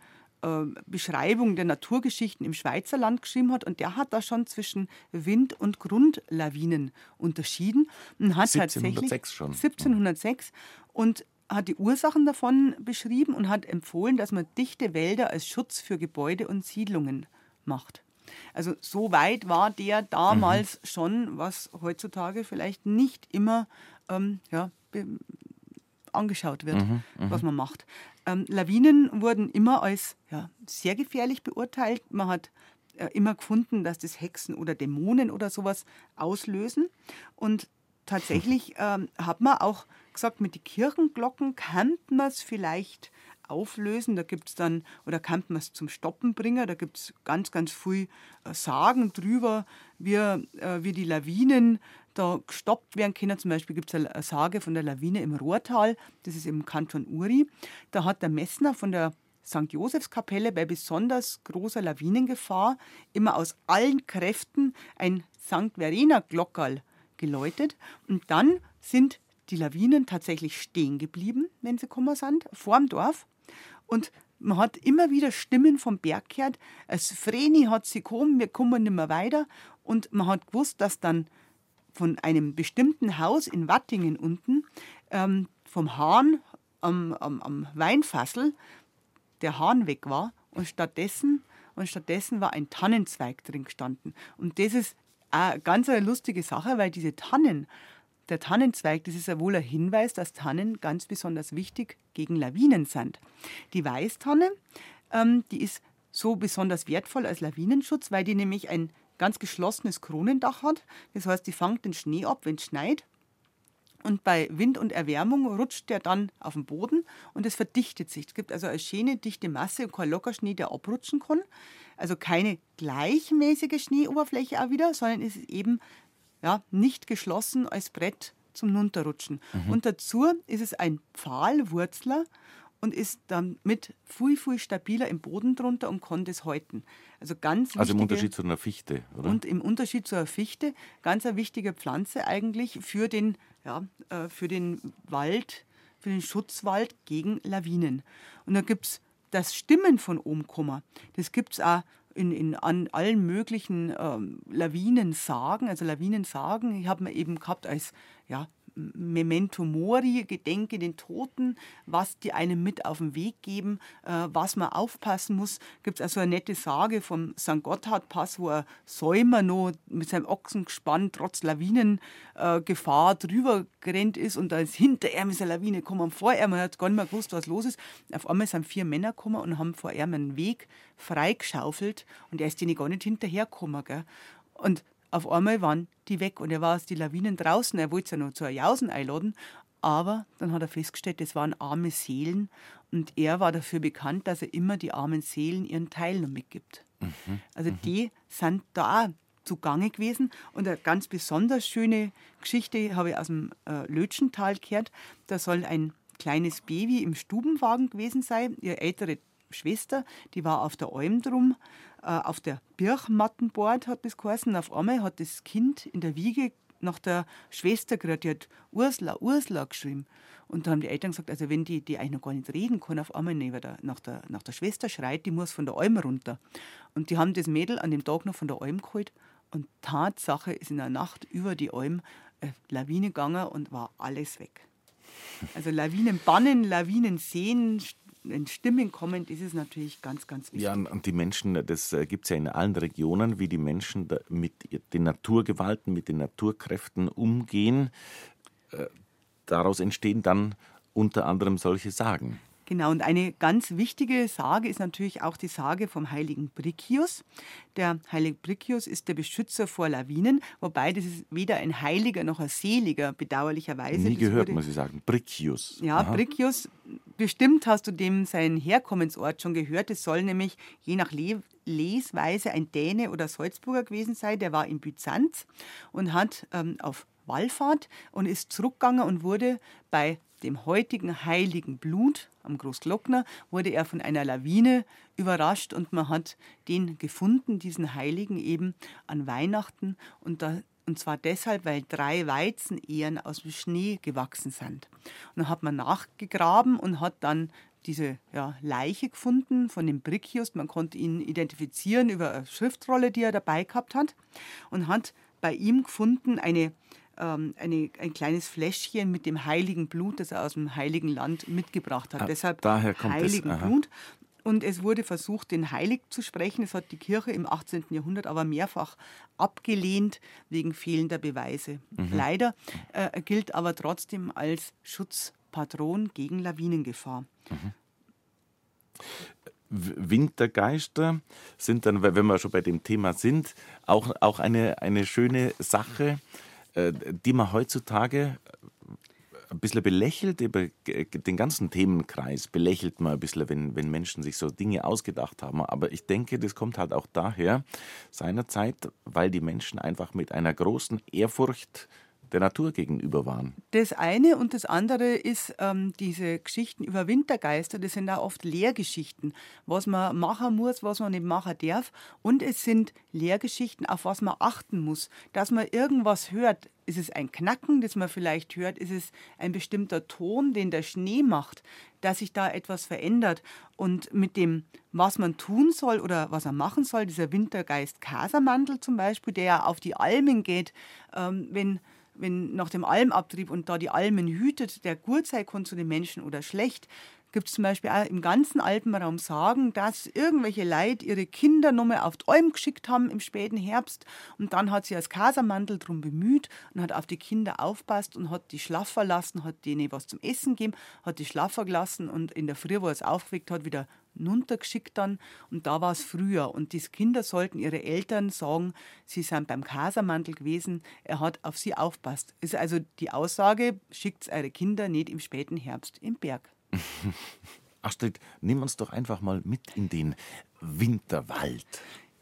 Beschreibung der Naturgeschichten im Schweizerland geschrieben hat und der hat da schon zwischen Wind- und Grundlawinen unterschieden und hat 1706 tatsächlich schon. 1706 und hat die Ursachen davon beschrieben und hat empfohlen, dass man dichte Wälder als Schutz für Gebäude und Siedlungen macht. Also so weit war der damals Mhm. schon, was heutzutage vielleicht nicht immer ähm, ja, angeschaut wird, Mhm, was man macht. Ähm, Lawinen wurden immer als ja, sehr gefährlich beurteilt. Man hat äh, immer gefunden, dass das Hexen oder Dämonen oder sowas auslösen. Und tatsächlich [LAUGHS] ähm, hat man auch gesagt, mit den Kirchenglocken kann man es vielleicht auflösen. Da gibt es dann, oder kann man es zum Stoppen bringen. Da gibt es ganz, ganz viel äh, Sagen drüber, wie, äh, wie die Lawinen da gestoppt werden können. Zum Beispiel gibt es eine Sage von der Lawine im Rohrtal, das ist im Kanton Uri. Da hat der Messner von der St. Josefskapelle bei besonders großer Lawinengefahr immer aus allen Kräften ein St. Verena Glockerl geläutet. Und dann sind die Lawinen tatsächlich stehen geblieben, wenn sie gekommen sind, vorm Dorf. Und man hat immer wieder Stimmen vom Berg gehört. Es Vreni hat sie kommen, wir kommen nicht mehr weiter. Und man hat gewusst, dass dann von einem bestimmten Haus in Wattingen unten ähm, vom Hahn am, am, am Weinfassel der Hahn weg war und stattdessen, und stattdessen war ein Tannenzweig drin gestanden. Und das ist eine ganz eine lustige Sache, weil diese Tannen, der Tannenzweig, das ist ja wohl ein Hinweis, dass Tannen ganz besonders wichtig gegen Lawinen sind. Die Weißtanne, ähm, die ist so besonders wertvoll als Lawinenschutz, weil die nämlich ein ganz geschlossenes Kronendach hat. Das heißt, die fangt den Schnee ab, wenn es schneit. Und bei Wind und Erwärmung rutscht der dann auf den Boden und es verdichtet sich. Es gibt also eine schöne, dichte Masse und kein Lockerschnee, der abrutschen kann. Also keine gleichmäßige Schneeoberfläche auch wieder, sondern es ist eben ja, nicht geschlossen als Brett zum Runterrutschen. Und dazu ist es ein Pfahlwurzler und ist damit viel, viel stabiler im Boden drunter und kann das halten. Also ganz Also im Unterschied zu einer Fichte, oder? und im Unterschied zur Fichte ganz eine wichtige Pflanze eigentlich für den, ja, äh, für den Wald, für den Schutzwald gegen Lawinen. Und da gibt es das Stimmen von Omkummer. Das gibt es auch in, in an allen möglichen ähm, Lawinensagen, also Lawinensagen. Ich habe mir eben gehabt als ja, Memento Mori, Gedenke den Toten, was die einem mit auf den Weg geben, äh, was man aufpassen muss. Gibt es also eine nette Sage vom St. Gotthard-Pass, wo ein Säumer noch mit seinem Ochsengespann trotz Lawinengefahr äh, drüber gerannt ist und da ist hinter ihm ist eine Lawine gekommen, vor ihm, man hat gar nicht mehr gewusst, was los ist. Auf einmal sind vier Männer gekommen und haben vor ihm einen Weg freigeschaufelt und er ist denen gar nicht hinterhergekommen. Gell? Und auf einmal waren die weg und er war aus die Lawinen draußen. Er wollte sie ja noch zu einer Jausen einladen, aber dann hat er festgestellt, das waren arme Seelen und er war dafür bekannt, dass er immer die armen Seelen ihren Teil noch mitgibt. Also die sind da zugange gewesen und eine ganz besonders schöne Geschichte habe ich aus dem äh, Lötschental gehört. Da soll ein kleines Baby im Stubenwagen gewesen sein, ihre ältere Schwester, die war auf der Alm drum, äh, auf der Birchmattenbord hat das geheißen. Auf einmal hat das Kind in der Wiege nach der Schwester gehört, die hat Ursula, Ursula geschrieben. Und da haben die Eltern gesagt, also wenn die, die eigentlich noch gar nicht reden kann, auf einmal neben der, nach, der, nach der Schwester schreit, die muss von der Alm runter. Und die haben das Mädel an dem Tag noch von der Alm geholt. Und Tatsache ist in der Nacht über die Alm eine Lawine gegangen und war alles weg. Also Lawinen bannen, Lawinen sehen, wenn Stimmen kommen, das ist natürlich ganz, ganz wichtig. Ja, und die Menschen, das gibt es ja in allen Regionen, wie die Menschen mit den Naturgewalten, mit den Naturkräften umgehen. Äh, Daraus entstehen dann unter anderem solche Sagen. Genau, und eine ganz wichtige Sage ist natürlich auch die Sage vom heiligen Briccius. Der heilige Briccius ist der Beschützer vor Lawinen, wobei das ist weder ein Heiliger noch ein Seliger, bedauerlicherweise. Nie Das gehört, wurde- muss ich sagen. Briccius. Ja, Aha. Briccius, bestimmt hast du dem seinen Herkommensort schon gehört. Es soll nämlich je nach Le Lesweise ein Däne oder Salzburger gewesen sein. Der war in Byzanz und hat ähm, auf Wallfahrt und ist zurückgegangen und wurde bei dem heutigen heiligen Blut am Großglockner, wurde er von einer Lawine überrascht und man hat den gefunden, diesen Heiligen eben an Weihnachten und da und zwar deshalb, weil drei Weizenähren aus dem Schnee gewachsen sind. Und dann hat man nachgegraben und hat dann diese ja, Leiche gefunden von dem Briccius. Man konnte ihn identifizieren über eine Schriftrolle, die er dabei gehabt hat. Und hat bei ihm gefunden eine, ähm, eine, ein kleines Fläschchen mit dem heiligen Blut, das er aus dem heiligen Land mitgebracht hat. Ah, Deshalb daher kommt heiligen aha. Blut. Und es wurde versucht, den heilig zu sprechen. Es hat die Kirche im 18. Jahrhundert aber mehrfach abgelehnt wegen fehlender Beweise. Mhm. Leider äh, gilt aber trotzdem als Schutzpatron gegen Lawinengefahr. W- Wintergeister sind dann, wenn wir schon bei dem Thema sind, auch, auch eine, eine schöne Sache, die man heutzutage ein bisschen belächelt, über g- den ganzen Themenkreis belächelt man ein bisschen, wenn, wenn Menschen sich so Dinge ausgedacht haben. Aber ich denke, das kommt halt auch daher seinerzeit, weil die Menschen einfach mit einer großen Ehrfurcht der Natur gegenüber waren. Das eine und das andere ist ähm, diese Geschichten über Wintergeister. Das sind auch oft Lehrgeschichten, was man machen muss, was man nicht machen darf. Und es sind Lehrgeschichten, auf was man achten muss. Dass man irgendwas hört. Ist es ein Knacken, das man vielleicht hört? Ist es ein bestimmter Ton, den der Schnee macht, dass sich da etwas verändert? Und mit dem, was man tun soll oder was er machen soll, dieser Wintergeist Kasermantel zum Beispiel, der ja auf die Almen geht, ähm, wenn wenn nach dem Almabtrieb und da die Almen hütet, der sein kann zu den Menschen oder schlecht, gibt es zum Beispiel auch im ganzen Alpenraum Sagen, dass irgendwelche Leute ihre Kinder nochmal auf die Alm geschickt haben im späten Herbst und dann hat sie als Kasermantel drum bemüht und hat auf die Kinder aufpasst und hat die schlaffer lassen, hat denen was zum Essen gegeben, hat die schlaffer gelassen und in der Früh, wo er es aufgeweckt hat, wieder runtergeschickt dann und da war es früher und die Kinder sollten ihre Eltern sagen, sie sind beim Kasermantel gewesen, er hat auf sie aufpasst. Ist also die Aussage, schickt eure Kinder nicht im späten Herbst im Berg. [LAUGHS] Astrid, nimm uns doch einfach mal mit in den Winterwald.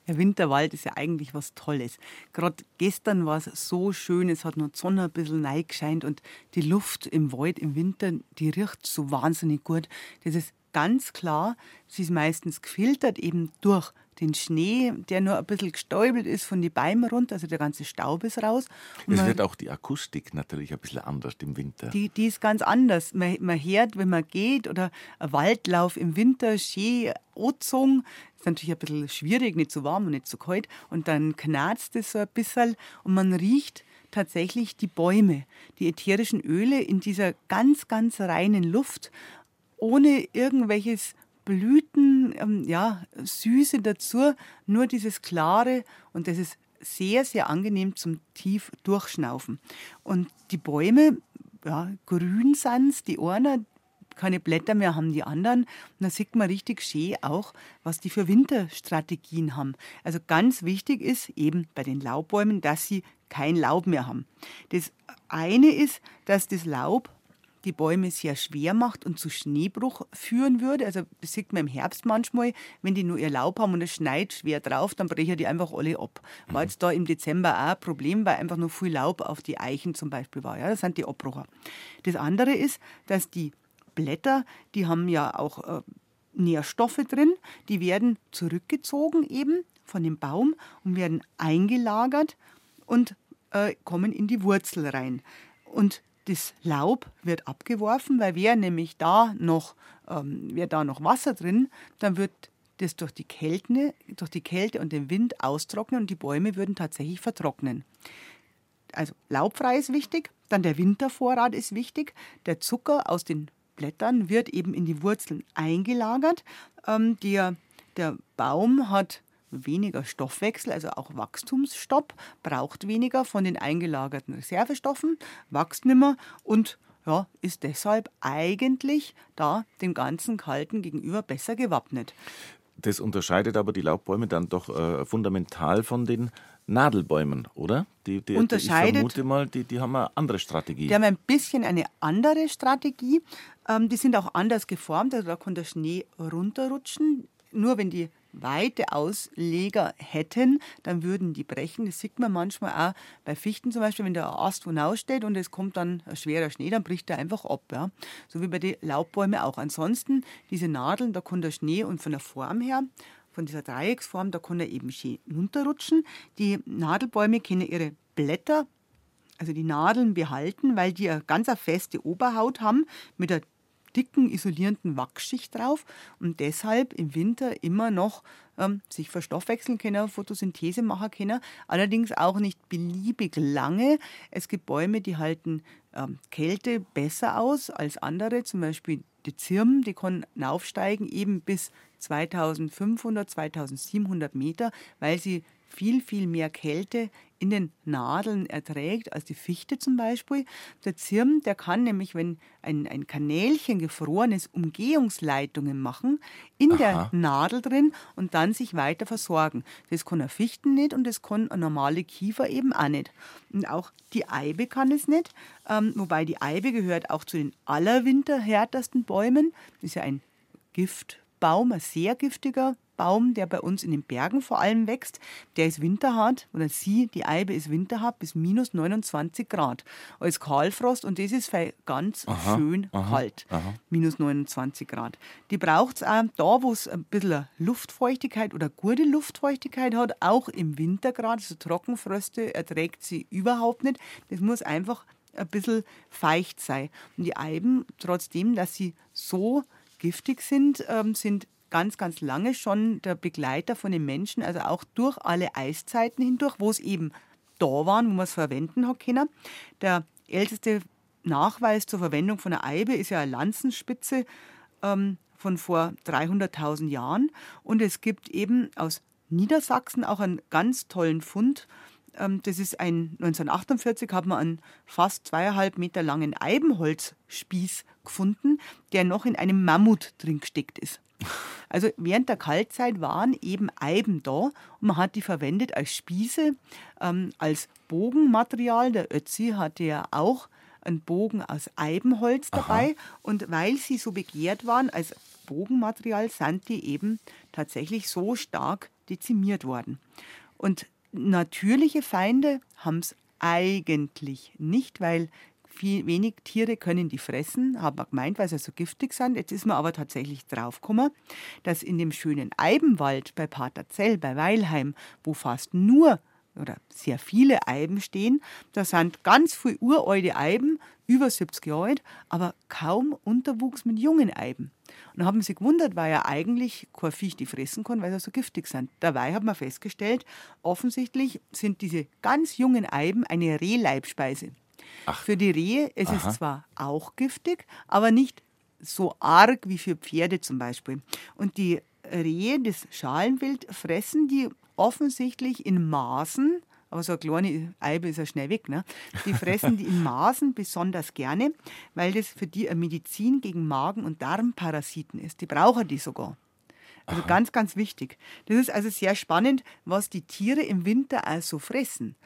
Der Winterwald ist ja eigentlich was Tolles. Gerade gestern war es so schön, es hat noch die Sonne ein bisschen neigescheint und die Luft im Wald im Winter, die riecht so wahnsinnig gut. Das ist ganz klar, sie ist meistens gefiltert eben durch den Schnee, der nur ein bisschen gestäubelt ist von den Bäumen runter, also der ganze Staub ist raus. Und Es man- wird auch die Akustik natürlich ein bisschen anders im Winter. die, die ist ganz anders. Man, man hört, wenn man geht oder ein Waldlauf im Winter, schön angezogen. Ist natürlich ein bisschen schwierig, nicht zu warm und nicht zu kalt. Und dann knarzt es so ein bisschen und man riecht tatsächlich die Bäume, die ätherischen Öle in dieser ganz, ganz reinen Luft, ohne irgendwelches Blüten, ähm, ja, Süße dazu, nur dieses Klare und das ist sehr, sehr angenehm zum tief durchschnaufen. Und die Bäume, ja, grün sind die einen, keine Blätter mehr haben die anderen. Und da sieht man richtig schön auch, was die für Winterstrategien haben. Also ganz wichtig ist eben bei den Laubbäumen, dass sie kein Laub mehr haben. Das eine ist, dass das Laub die Bäume sehr schwer macht und zu Schneebruch führen würde. Also das sieht man im Herbst manchmal, wenn die nur ihr Laub haben und es schneit schwer drauf, dann brechen die einfach alle ab. War jetzt da im Dezember auch ein Problem, weil einfach nur viel Laub auf die Eichen zum Beispiel war. Ja, das sind die Abbrucher. Das andere ist, dass die Blätter, die haben ja auch äh, Nährstoffe drin, die werden zurückgezogen eben von dem Baum und werden eingelagert und äh, kommen in die Wurzel rein. Und das Laub wird abgeworfen, weil wäre nämlich da noch, ähm, wäre da noch Wasser drin, dann wird das durch die, Kälte, durch die Kälte und den Wind austrocknen und die Bäume würden tatsächlich vertrocknen. Also laubfrei ist wichtig, dann der Wintervorrat ist wichtig. Der Zucker aus den Blättern wird eben in die Wurzeln eingelagert. Ähm, der, der Baum hat weniger Stoffwechsel, also auch Wachstumsstopp, braucht weniger von den eingelagerten Reservestoffen, wächst nimmer und ja, ist deshalb eigentlich da dem ganzen Kalten gegenüber besser gewappnet. Das unterscheidet aber die Laubbäume dann doch äh, fundamental von den Nadelbäumen, oder? Die, die, Unterscheidet- Ich vermute mal, die, die haben eine andere Strategie. Die haben ein bisschen eine andere Strategie. Ähm, die sind auch anders geformt. Also da kann der Schnee runterrutschen. Nur wenn die weite Ausleger hätten, dann würden die brechen. Das sieht man manchmal auch bei Fichten zum Beispiel, wenn der Ast wo steht und es kommt dann ein schwerer Schnee, dann bricht er einfach ab. Ja. So wie bei den Laubbäumen auch. Ansonsten, diese Nadeln, da kann der Schnee und von der Form her von dieser Dreiecksform, da kann er eben schön runterrutschen. Die Nadelbäume können ihre Blätter also die Nadeln behalten, weil die eine ganz feste Oberhaut haben mit einer dicken, isolierenden Wachsschicht drauf und deshalb im Winter immer noch ähm, sich verstoffwechseln können, Photosynthese machen können, allerdings auch nicht beliebig lange. Es gibt Bäume, die halten ähm, Kälte besser aus als andere, zum Beispiel die Zirben, die können aufsteigen eben bis 2500, 2700 Meter, weil sie viel, viel mehr Kälte in den Nadeln erträgt als die Fichte zum Beispiel. Der Zirm, der kann nämlich, wenn ein, ein Kanälchen gefroren ist, Umgehungsleitungen machen in Aha. der Nadel drin und dann sich weiter versorgen. Das kann eine Fichten nicht und das kann eine normale Kiefer eben auch nicht. Und auch die Eibe kann es nicht, ähm, wobei die Eibe gehört auch zu den allerwinterhärtesten Bäumen. Das ist ja ein Giftbaum, ein sehr giftiger Baum, der bei uns in den Bergen vor allem wächst, der ist winterhart, oder sie, die Eibe ist winterhart bis minus 29 Grad. Als Kahlfrost und das ist ganz aha, schön aha, kalt, aha. minus 29 Grad. Die braucht es auch da, wo es ein bisschen Luftfeuchtigkeit oder gute Luftfeuchtigkeit hat, auch im Winter gerade, so Trockenfröste erträgt sie überhaupt nicht. Das muss einfach ein bisschen feucht sein. Und die Eiben, trotzdem, dass sie so giftig sind, ähm, sind ganz, ganz lange schon der Begleiter von den Menschen, also auch durch alle Eiszeiten hindurch, wo es eben da waren, wo man es verwenden hat können. Der älteste Nachweis zur Verwendung von einer Eibe ist ja eine Lanzenspitze ähm, von vor 300.000 Jahren. Und es gibt eben aus Niedersachsen auch einen ganz tollen Fund. Ähm, das ist ein 1948 hat man einen fast zweieinhalb Meter langen Eibenholzspieß gefunden, der noch in einem Mammut drin gesteckt ist. Also während der Kaltzeit waren eben Eiben da und man hat die verwendet als Spieße, ähm, als Bogenmaterial. Der Ötzi hatte ja auch einen Bogen aus Eibenholz dabei. Aha. Und weil sie so begehrt waren als Bogenmaterial, sind die eben tatsächlich so stark dezimiert worden. Und natürliche Feinde haben es eigentlich nicht, weil viel, wenig Tiere können die fressen, haben wir gemeint, weil sie so giftig sind. Jetzt ist man aber tatsächlich draufgekommen, dass in dem schönen Eibenwald bei Paterzell, bei Weilheim, wo fast nur oder sehr viele Eiben stehen, da sind ganz viele uralte Eiben, über 70 Jahre alt, aber kaum Unterwuchs mit jungen Eiben. Und dann haben sie gewundert, weil ja eigentlich kein Viech die fressen kann, weil sie so giftig sind. Dabei hat man festgestellt, offensichtlich sind diese ganz jungen Eiben eine Rehleibspeise. Ach. Für die Rehe es ist es zwar auch giftig, aber nicht so arg wie für Pferde zum Beispiel. Und die Rehe, das Schalenwild, fressen die offensichtlich in Maßen, aber so eine kleine Eibe ist ja schnell weg. Ne? Die fressen die in [LAUGHS] Maßen besonders gerne, weil das für die eine Medizin gegen Magen- und Darmparasiten ist. Die brauchen die sogar. Also Aha. ganz, ganz wichtig. Das ist also sehr spannend, was die Tiere im Winter also fressen.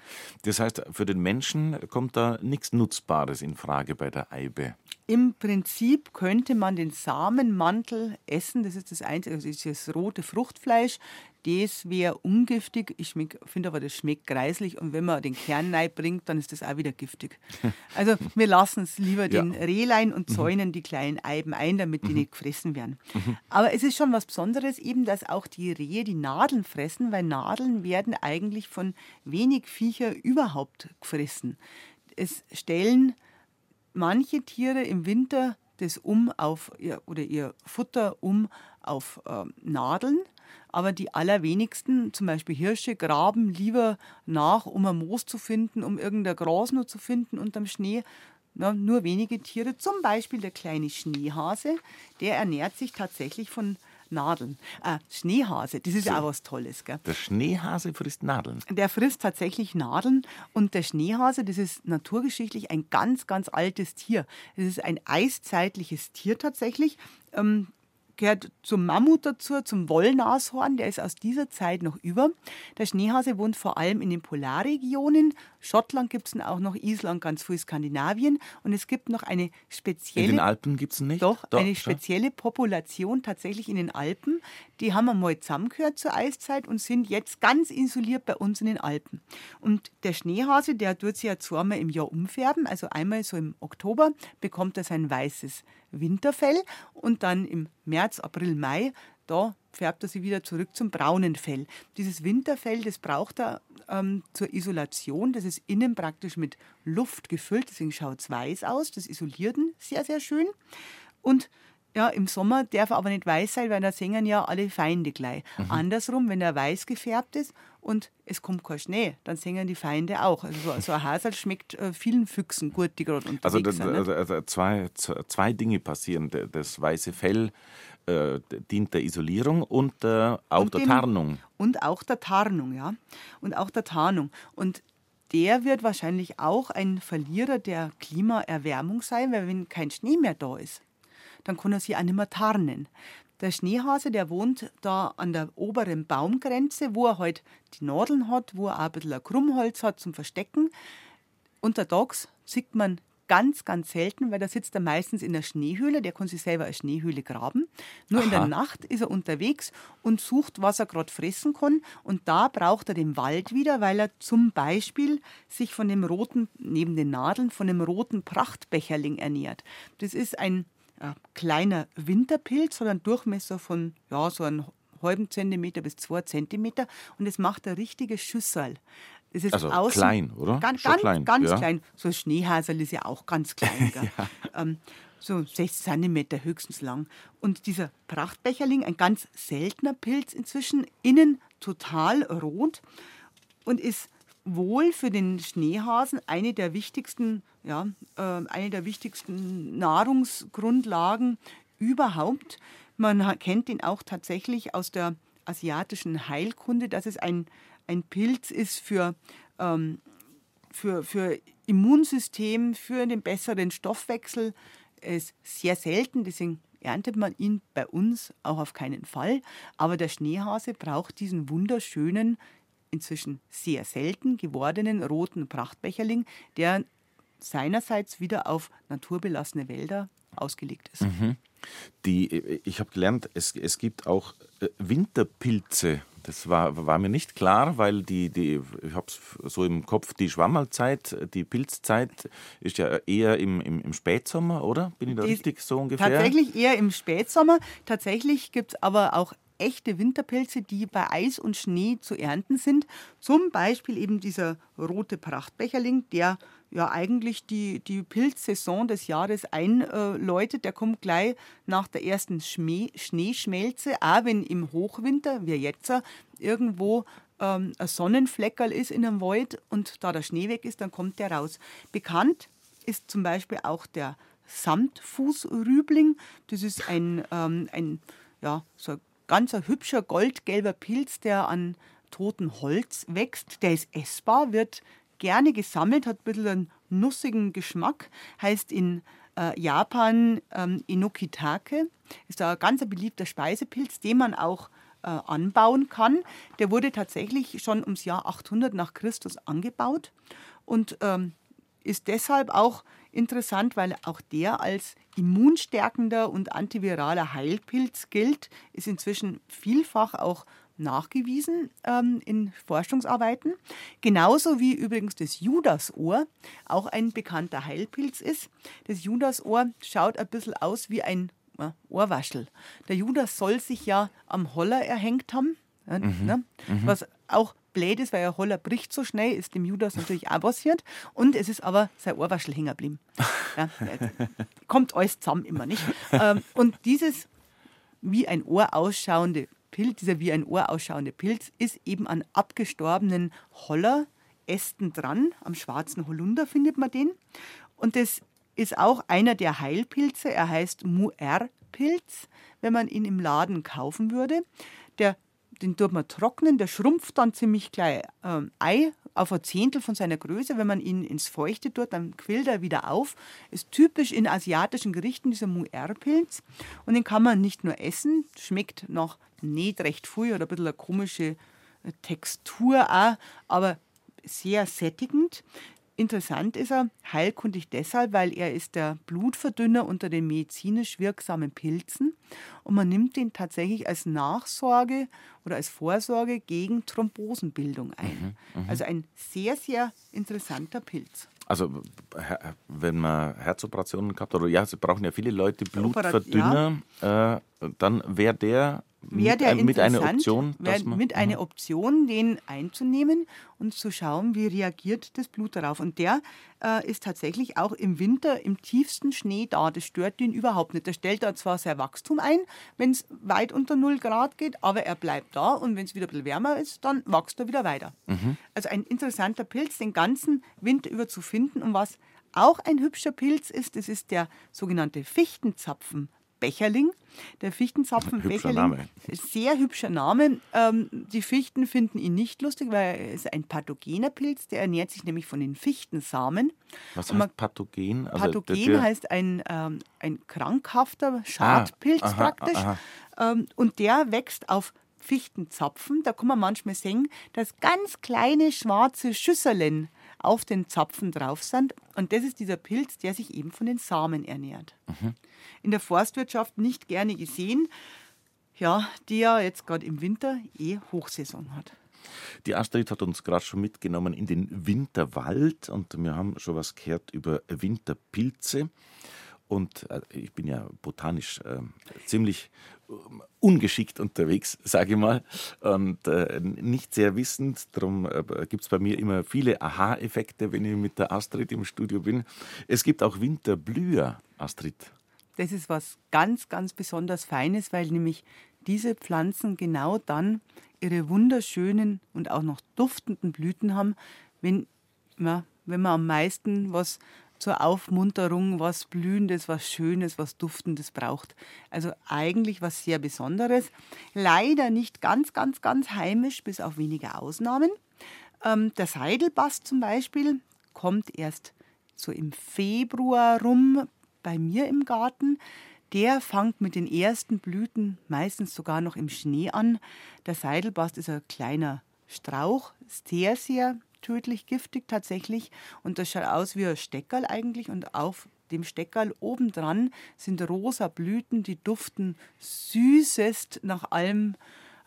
Das heißt, für den Menschen kommt da nichts Nutzbares in Frage bei der Eibe. Im Prinzip könnte man den Samenmantel essen. Das ist das einzige, das, ist das rote Fruchtfleisch. Das wäre ungiftig. Ich finde aber, das schmeckt greislich. Und wenn man den Kern bringt, dann ist das auch wieder giftig. [LAUGHS] Also wir lassen es lieber den ja. Rehlein und mhm. zäunen die kleinen Eiben ein, damit die mhm. nicht gefressen werden. Mhm. Aber es ist schon was Besonderes eben, dass auch die Rehe die Nadeln fressen, weil Nadeln werden eigentlich von wenig Viecher überhaupt gefressen. Es stellen manche Tiere im Winter das um auf ihr, oder ihr Futter um auf äh, Nadeln, aber die allerwenigsten, zum Beispiel Hirsche, graben lieber nach, um ein Moos zu finden, um irgendein Gras nur zu finden unterm Schnee. Na, nur wenige Tiere, zum Beispiel der kleine Schneehase, der ernährt sich tatsächlich von Nadeln. Äh, Schneehase, das ist so. auch was Tolles. Gell? Der Schneehase frisst Nadeln. Der frisst tatsächlich Nadeln. Und der Schneehase, das ist naturgeschichtlich ein ganz, ganz altes Tier. Es ist ein eiszeitliches Tier tatsächlich. Ähm, gehört zum Mammut dazu, zum Wollnashorn, der ist aus dieser Zeit noch über. Der Schneehase wohnt vor allem in den Polarregionen. Schottland gibt es auch noch, Island, ganz viel Skandinavien. Und es gibt noch eine spezielle. In den Alpen gibt es nicht? Doch, doch, eine spezielle Population tatsächlich in den Alpen. Die haben einmal zusammengehört zur Eiszeit und sind jetzt ganz isoliert bei uns in den Alpen. Und der Schneehase, der tut sich ja zweimal im Jahr umfärben. Also einmal so im Oktober bekommt er sein weißes Winterfell und dann im März, April, Mai, da färbt er sich wieder zurück zum braunen Fell. Dieses Winterfell, das braucht er ähm, zur Isolation. Das ist innen praktisch mit Luft gefüllt, deswegen schaut es weiß aus. Das isoliert ihn sehr, sehr schön. Und ja, im Sommer darf er aber nicht weiß sein, weil da singen ja alle Feinde gleich. Mhm. Andersrum, wenn er weiß gefärbt ist und es kommt kein Schnee, dann singen die Feinde auch. Also so, so ein Hasel schmeckt äh, vielen Füchsen gut, die gerade unterwegs also, sind. Also, also zwei, zwei Dinge passieren. Das weiße Fell äh, dient der Isolierung und äh, auch und der dem, Tarnung. Und auch der Tarnung, ja. Und auch der Tarnung. Und der wird wahrscheinlich auch ein Verlierer der Klimaerwärmung sein, weil wenn kein Schnee mehr da ist, dann kann er sich auch nicht mehr tarnen. Der Schneehase, der wohnt da an der oberen Baumgrenze, wo er halt die Nadeln hat, wo er auch ein bisschen ein Krummholz hat zum Verstecken. Untertags sieht man ganz, ganz selten, weil da sitzt er meistens in der Schneehöhle, der kann sich selber eine Schneehöhle graben. Nur Aha. in der Nacht ist er unterwegs und sucht, was er gerade fressen kann. Und da braucht er den Wald wieder, weil er zum Beispiel sich von dem roten, neben den Nadeln, von dem roten Prachtbecherling ernährt. Das ist ein äh, kleiner Winterpilz, einen Durchmesser von ja, so einem halben Zentimeter bis zwei Zentimeter und es macht ein richtiges Schüssel. Das ist also außen, klein, oder? Ganz, ganz klein. Ganz ja. klein. So ein Schneehasel ist ja auch ganz klein. [LAUGHS] ja. ähm, so 6 Zentimeter höchstens lang. Und dieser Prachtbecherling, ein ganz seltener Pilz inzwischen, innen total rot und ist wohl für den Schneehasen eine der wichtigsten, ja, äh, eine der wichtigsten Nahrungsgrundlagen überhaupt. Man kennt ihn auch tatsächlich aus der asiatischen Heilkunde, dass es ein, ein Pilz ist für, ähm, für, für Immunsystem, für den besseren Stoffwechsel. Ist sehr selten, deswegen erntet man ihn bei uns auch auf keinen Fall. Aber der Schneehase braucht diesen wunderschönen inzwischen sehr selten gewordenen roten Prachtbecherling, der seinerseits wieder auf naturbelassene Wälder ausgelegt ist. Mhm. Die, ich habe gelernt, es, es gibt auch äh, Winterpilze. Das war, war mir nicht klar, weil die, die ich habe es so im Kopf, die Schwammerlzeit, die Pilzzeit ist ja eher im, im, im Spätsommer, oder? Bin ich da die richtig so ungefähr? Tatsächlich eher im Spätsommer. Tatsächlich gibt es aber auch echte Winterpilze, die bei Eis und Schnee zu ernten sind. Zum Beispiel eben dieser rote Prachtbecherling, der ja eigentlich die, die Pilzsaison des Jahres einläutet. Der kommt gleich nach der ersten Schmäh, Schneeschmelze, auch wenn im Hochwinter, wie jetzt, irgendwo ähm, ein Sonnenfleckerl ist in einem Wald und da der Schnee weg ist, dann kommt der raus. Bekannt ist zum Beispiel auch der Samtfußrübling. Das ist ein, ähm, ein ja, so ein ganz ein hübscher goldgelber Pilz, der an totem Holz wächst. Der ist essbar, wird gerne gesammelt, hat ein bisschen einen nussigen Geschmack, heißt in äh, Japan ähm, Inokitake, ist da ein ganz beliebter Speisepilz, den man auch äh, anbauen kann. Der wurde tatsächlich schon ums Jahr 800 nach Christus angebaut und ähm, ist deshalb auch interessant, weil auch der als immunstärkender und antiviraler Heilpilz gilt, ist inzwischen vielfach auch nachgewiesen ähm, in Forschungsarbeiten. Genauso wie übrigens das Judasohr auch ein bekannter Heilpilz ist. Das Judasohr schaut ein bisschen aus wie ein äh, Ohrwaschel. Der Judas soll sich ja am Holler erhängt haben, äh, mhm. ne? mhm. was auch blöd ist, weil der Holler bricht so schnell, ist dem Judas natürlich auch passiert. Und es ist aber sein Ohrwaschel hängen geblieben. Ja, kommt alles zusammen immer, nicht? Ähm, und dieses wie ein Ohr ausschauende Pilz, dieser wie ein Ohr ausschauende Pilz, ist eben an abgestorbenen Hollerästen dran. Am schwarzen Holunder findet man den. Und das ist auch einer der Heilpilze. Er heißt Muer-Pilz, wenn man ihn im Laden kaufen würde. Der den tut man trocknen, der schrumpft dann ziemlich gleich ähm, Ei auf ein Zehntel von seiner Größe. Wenn man ihn ins Feuchte tut, dann quillt er wieder auf. Ist typisch in asiatischen Gerichten dieser Muer-Pilz. Und den kann man nicht nur essen, schmeckt noch nicht recht viel oder ein bisschen eine komische äh, Textur auch, aber sehr sättigend. Interessant ist er heilkundig deshalb, weil er ist der Blutverdünner unter den medizinisch wirksamen Pilzen und man nimmt ihn tatsächlich als Nachsorge oder als Vorsorge gegen Thrombosenbildung ein. Mhm, mh. Also ein sehr, sehr interessanter Pilz. Also wenn man Herzoperationen gehabt hat, oder ja, sie brauchen ja viele Leute Blutverdünner, ja. äh, dann wäre der wäre der mit, mit einer interessant, Option, wär, man, mit einer Option, den einzunehmen und zu schauen, wie reagiert das Blut darauf. Und der äh, ist tatsächlich auch im Winter im tiefsten Schnee da. Das stört ihn überhaupt nicht. Der stellt da zwar sein Wachstum ein, wenn es weit unter 0 Grad geht, aber er bleibt da und wenn es wieder ein bisschen wärmer ist, dann wächst er wieder weiter. Also ein interessanter Pilz, den ganzen Winter über zu finden. Und was auch ein hübscher Pilz ist, das ist der sogenannte Fichtenzapfen. Becherling. Der Fichtenzapfenbecherling. Name. Sehr hübscher Name. Ähm, die Fichten finden ihn nicht lustig, weil er ist ein pathogener Pilz. Der ernährt sich nämlich von den Fichtensamen. Was heißt Pathogen? Also Pathogen der- heißt ein, ähm, ein krankhafter Schadpilz Ah, aha, praktisch. aha. Ähm, und der wächst auf Fichtenzapfen. Da kann man manchmal sehen, dass ganz kleine schwarze Schüsseln auf den Zapfen drauf sind. Und das ist dieser Pilz, der sich eben von den Samen ernährt. Mhm. In der Forstwirtschaft nicht gerne gesehen. Ja, die ja jetzt gerade im Winter eh Hochsaison hat. Die Astrid hat uns gerade schon mitgenommen in den Winterwald und wir haben schon was gehört über Winterpilze. Und äh, ich bin ja botanisch äh, ziemlich ähm, ungeschickt unterwegs, [LAUGHS] sage ich mal, und äh, nicht sehr wissend. Darum äh, gibt es bei mir immer viele Aha-Effekte, wenn ich mit der Astrid im Studio bin. Es gibt auch Winterblüher, Astrid. Das ist was ganz, ganz besonders Feines, weil nämlich diese Pflanzen genau dann ihre wunderschönen und auch noch duftenden Blüten haben, wenn, ja, wenn man am meisten was zur Aufmunterung, was Blühendes, was Schönes, was Duftendes braucht. Also eigentlich was sehr Besonderes. Leider nicht ganz, ganz, ganz heimisch, bis auf wenige Ausnahmen. Ähm, der Seidelbast zum Beispiel kommt erst so im Februar rum bei mir im Garten. Der fängt mit den ersten Blüten meistens sogar noch im Schnee an. Der Seidelbast ist ein kleiner Strauch, sehr, sehr tödlich giftig tatsächlich. Und das schaut aus wie ein Steckerl eigentlich. Und auf dem Steckerl obendran sind rosa Blüten, die duften süßest nach allem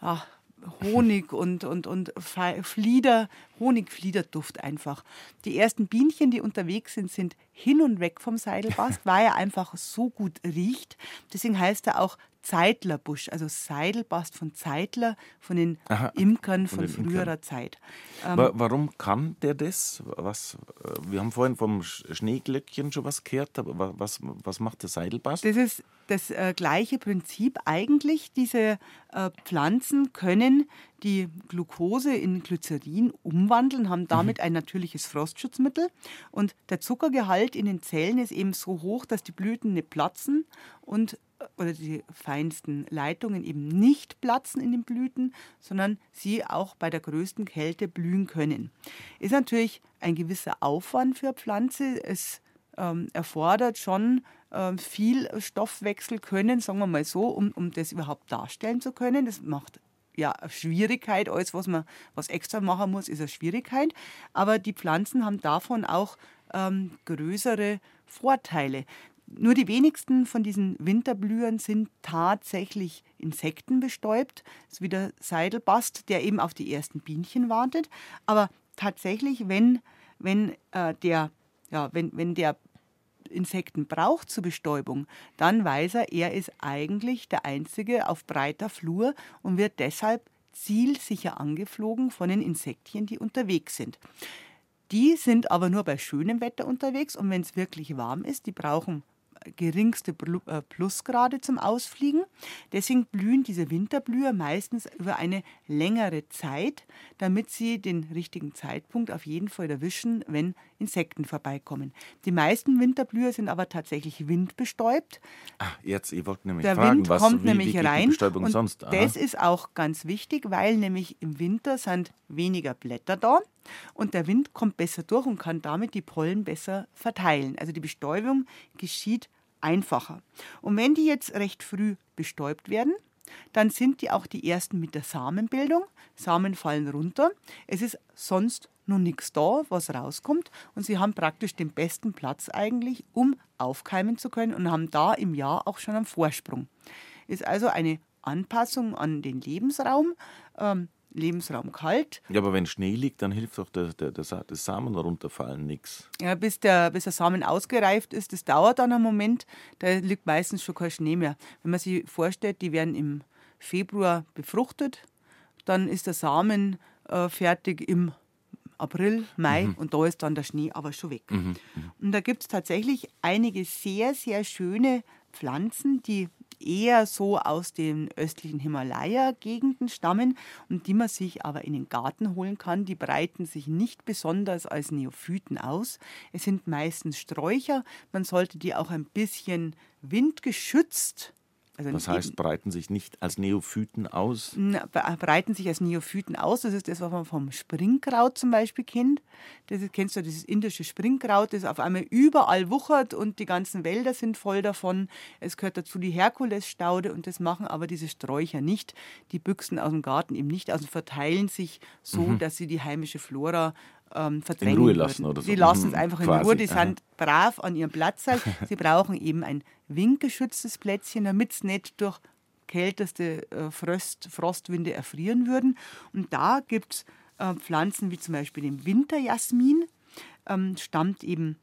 ach, Honig [LAUGHS] und, und, und Flieder, Honigfliederduft einfach. Die ersten Bienchen, die unterwegs sind, sind hin und weg vom Seidelbast, [LAUGHS] weil er einfach so gut riecht. Deswegen heißt er auch Zeitlerbusch, also Seidelbast von Zeitler, von den Aha, Imkern von von, den Imkern. früherer Zeit. Ähm, Wa- Warum kann der das? Was, äh, wir haben vorhin vom Sch- Schneeglöckchen schon was gehört, aber wa- was, was macht der Seidelbast? Das ist das äh, gleiche Prinzip eigentlich. Diese äh, Pflanzen können die Glucose in Glycerin umwandeln, haben damit ein natürliches Frostschutzmittel. Und der Zuckergehalt in den Zellen ist eben so hoch, dass die Blüten nicht platzen und oder die feinsten Leitungen eben nicht platzen in den Blüten, sondern sie auch bei der größten Kälte blühen können. Ist natürlich ein gewisser Aufwand für Pflanze. Es ähm, erfordert schon ähm, viel Stoffwechsel können, sagen wir mal so, um, um das überhaupt darstellen zu können. Das macht ja Schwierigkeit. Alles, was man was extra machen muss, ist eine Schwierigkeit. Aber die Pflanzen haben davon auch ähm, größere Vorteile. Nur die wenigsten von diesen Winterblühern sind tatsächlich insektenbestäubt. Ist wie der Seidelbast, der eben auf die ersten Bienchen wartet. Aber tatsächlich, wenn, wenn, äh, der, ja, wenn, wenn der Insekten braucht zur Bestäubung, dann weiß er, er ist eigentlich der Einzige auf breiter Flur und wird deshalb zielsicher angeflogen von den Insektchen, die unterwegs sind. Die sind aber nur bei schönem Wetter unterwegs und wenn es wirklich warm ist, die brauchen geringste äh, Plusgrade zum Ausfliegen. Deswegen blühen diese Winterblüher meistens über eine längere Zeit, damit sie den richtigen Zeitpunkt auf jeden Fall erwischen, wenn Insekten vorbeikommen. Die meisten Winterblüher sind aber tatsächlich windbestäubt. Ah, jetzt, ich wollte nämlich Der fragen, Wind was, kommt wie, nämlich wie rein. Bestäubung und sonst? Aha. das ist auch ganz wichtig, weil nämlich im Winter sind weniger Blätter da und der Wind kommt besser durch und kann damit die Pollen besser verteilen. Also die Bestäubung geschieht einfacher. Und wenn die jetzt recht früh bestäubt werden, dann sind die auch die ersten mit der Samenbildung. Samen fallen runter. Es ist sonst noch nichts da, was rauskommt. Und sie haben praktisch den besten Platz eigentlich, um aufkeimen zu können und haben da im Jahr auch schon einen Vorsprung. Ist also eine Anpassung an den Lebensraum. Ähm, Lebensraum kalt. ja, aber wenn Schnee liegt, dann hilft doch der, der, der, das Samen runterfallen nichts. Ja, bis, der, bis der Samen ausgereift ist, das dauert dann einen Moment. Da liegt meistens schon kein Schnee mehr. Wenn man sich vorstellt, die werden im Februar befruchtet. Dann ist der Samen äh, fertig im April, Mai mhm. und da ist dann der Schnee aber schon weg. Mhm. Und da gibt es tatsächlich einige sehr, sehr schöne Pflanzen, die eher so aus den östlichen Himalaya-Gegenden stammen und die man sich aber in den Garten holen kann. Die breiten sich nicht besonders als Neophyten aus. Es sind meistens Sträucher. Man sollte die auch ein bisschen windgeschützt also das heißt, breiten sich nicht als Neophyten aus? breiten sich als Neophyten aus. Das ist das, was man vom Springkraut zum Beispiel kennt. Das ist, kennst du dieses indische Springkraut, das auf einmal überall wuchert und die ganzen Wälder sind voll davon. Es gehört dazu die Herkulesstaude und das machen aber diese Sträucher nicht. Die büchsen aus dem Garten eben nicht aus und verteilen sich so, mhm. dass sie die heimische Flora ähm, verdrängen. In Ruhe lassen oder so. Die lassen es mhm, einfach in Quasi. Ruhe, die Aha. sind brav an ihrem Platz. Halt. [LAUGHS] Sie brauchen eben ein windgeschütztes Plätzchen, damit es nicht durch kälteste äh, Frost, Frostwinde erfrieren würden. Und da gibt es äh, Pflanzen wie zum Beispiel den Winterjasmin, ähm, stammt eben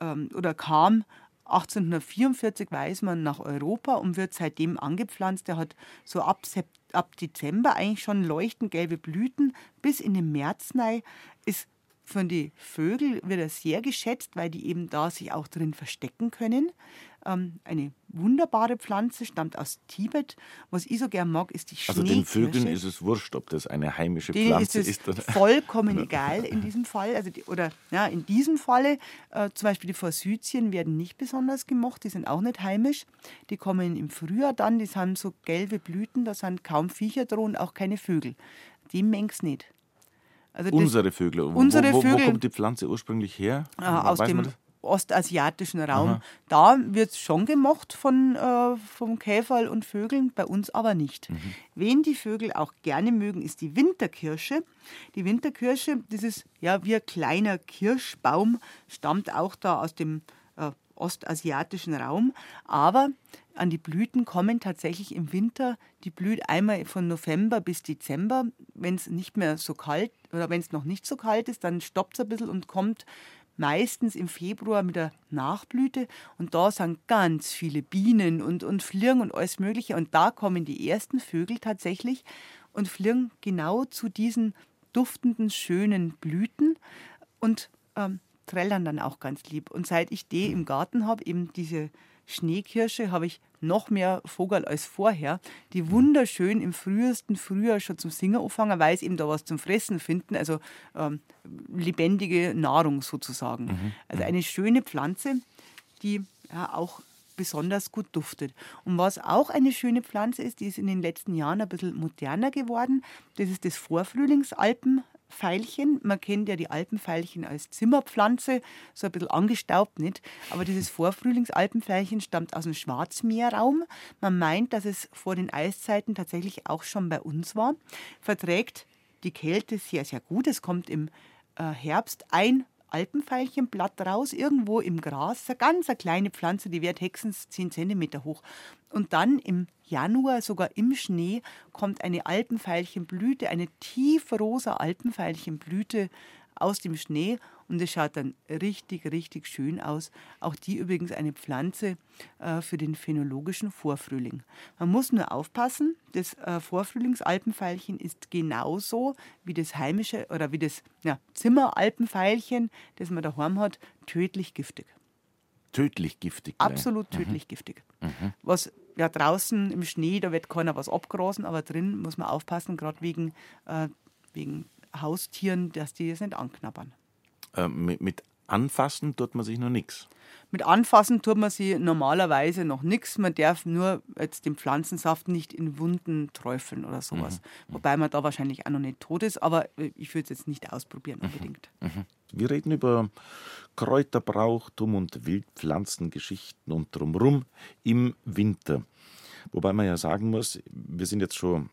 ähm, oder kam 1844 weiß man nach Europa und wird seitdem angepflanzt. Der hat so ab, ab Dezember eigentlich schon leuchtend gelbe Blüten bis in den März rein. Ist von den Vögeln wird er sehr geschätzt, weil die eben da sich auch drin verstecken können. Ähm, eine wunderbare Pflanze, stammt aus Tibet. Was ich so gern mag, ist die Also den Vögeln ist es wurscht, ob das eine heimische Denen Pflanze ist. ist vollkommen [LAUGHS] egal in diesem Fall. Also die, oder ja, in diesem Falle, äh, zum Beispiel die Forsythien werden nicht besonders gemocht, die sind auch nicht heimisch. Die kommen im Frühjahr dann, die haben so gelbe Blüten, da sind kaum Viecher drin, auch keine Vögel. Die mengen's nicht. Also unsere Vögel. Unsere wo, wo, Vögel. Wo kommt die Pflanze ursprünglich her? Ah, aus dem ostasiatischen Raum. Aha. Da wird es schon gemocht von, äh, vom Käferl und Vögeln, bei uns aber nicht. Mhm. Wen die Vögel auch gerne mögen, ist die Winterkirsche. Die Winterkirsche, dieses ja wie ein kleiner Kirschbaum, stammt auch da aus dem äh, ostasiatischen Raum. Aber an die Blüten kommen tatsächlich im Winter. Die blüht einmal von November bis Dezember. Wenn es nicht mehr so kalt oder wenn es noch nicht so kalt ist, dann stoppt es ein bisschen und kommt meistens im Februar mit der Nachblüte. Und da sind ganz viele Bienen und, und Flirren und alles Mögliche. Und da kommen die ersten Vögel tatsächlich und flirren genau zu diesen duftenden, schönen Blüten. Und ähm, trällern dann auch ganz lieb. Und seit ich die im Garten habe, eben diese Schneekirsche, habe ich noch mehr Vogel als vorher, die wunderschön im frühesten Frühjahr schon zum Singen anfangen, weil sie eben da was zum Fressen finden, also ähm, lebendige Nahrung sozusagen. Mhm. Also eine schöne Pflanze, die ja, auch besonders gut duftet. Und was auch eine schöne Pflanze ist, die ist in den letzten Jahren ein bisschen moderner geworden, das ist das Vorfrühlingsalpen Veilchen. Man kennt ja die Alpenveilchen als Zimmerpflanze, so ein bisschen angestaubt, nicht? Aber dieses Vorfrühlingsalpenveilchen stammt aus dem Schwarzmeerraum. Man meint, dass es vor den Eiszeiten tatsächlich auch schon bei uns war. Verträgt die Kälte sehr, sehr gut. Es kommt im äh, Herbst ein Alpenveilchenblatt raus, irgendwo im Gras. Eine ganz eine kleine Pflanze, die wird höchstens 10 cm hoch. Und dann im Januar, sogar im Schnee, kommt eine Alpenveilchenblüte, eine tiefrosa Alpenveilchenblüte aus dem Schnee und es schaut dann richtig, richtig schön aus. Auch die übrigens eine Pflanze äh, für den phänologischen Vorfrühling. Man muss nur aufpassen, das äh, Vorfrühlingsalpenveilchen ist genauso wie das heimische oder wie das ja, Zimmeralpenveilchen, das man daheim hat, tödlich giftig. Tödlich giftig? Absolut mhm. tödlich giftig. Mhm. Was ja draußen im Schnee, da wird keiner was abgrasen, aber drin muss man aufpassen, gerade wegen, äh, wegen Haustieren, dass die es nicht anknabbern. Äh, mit, mit Anfassen tut man sich noch nichts. Mit Anfassen tut man sich normalerweise noch nichts. Man darf nur jetzt den Pflanzensaft nicht in Wunden träufeln oder sowas. Mhm. Wobei man da wahrscheinlich auch noch nicht tot ist, aber äh, ich würde es jetzt nicht ausprobieren mhm. unbedingt. Mhm. Wir reden über Kräuterbrauchtum und Wildpflanzengeschichten und drumherum im Winter. Wobei man ja sagen muss, wir sind jetzt schon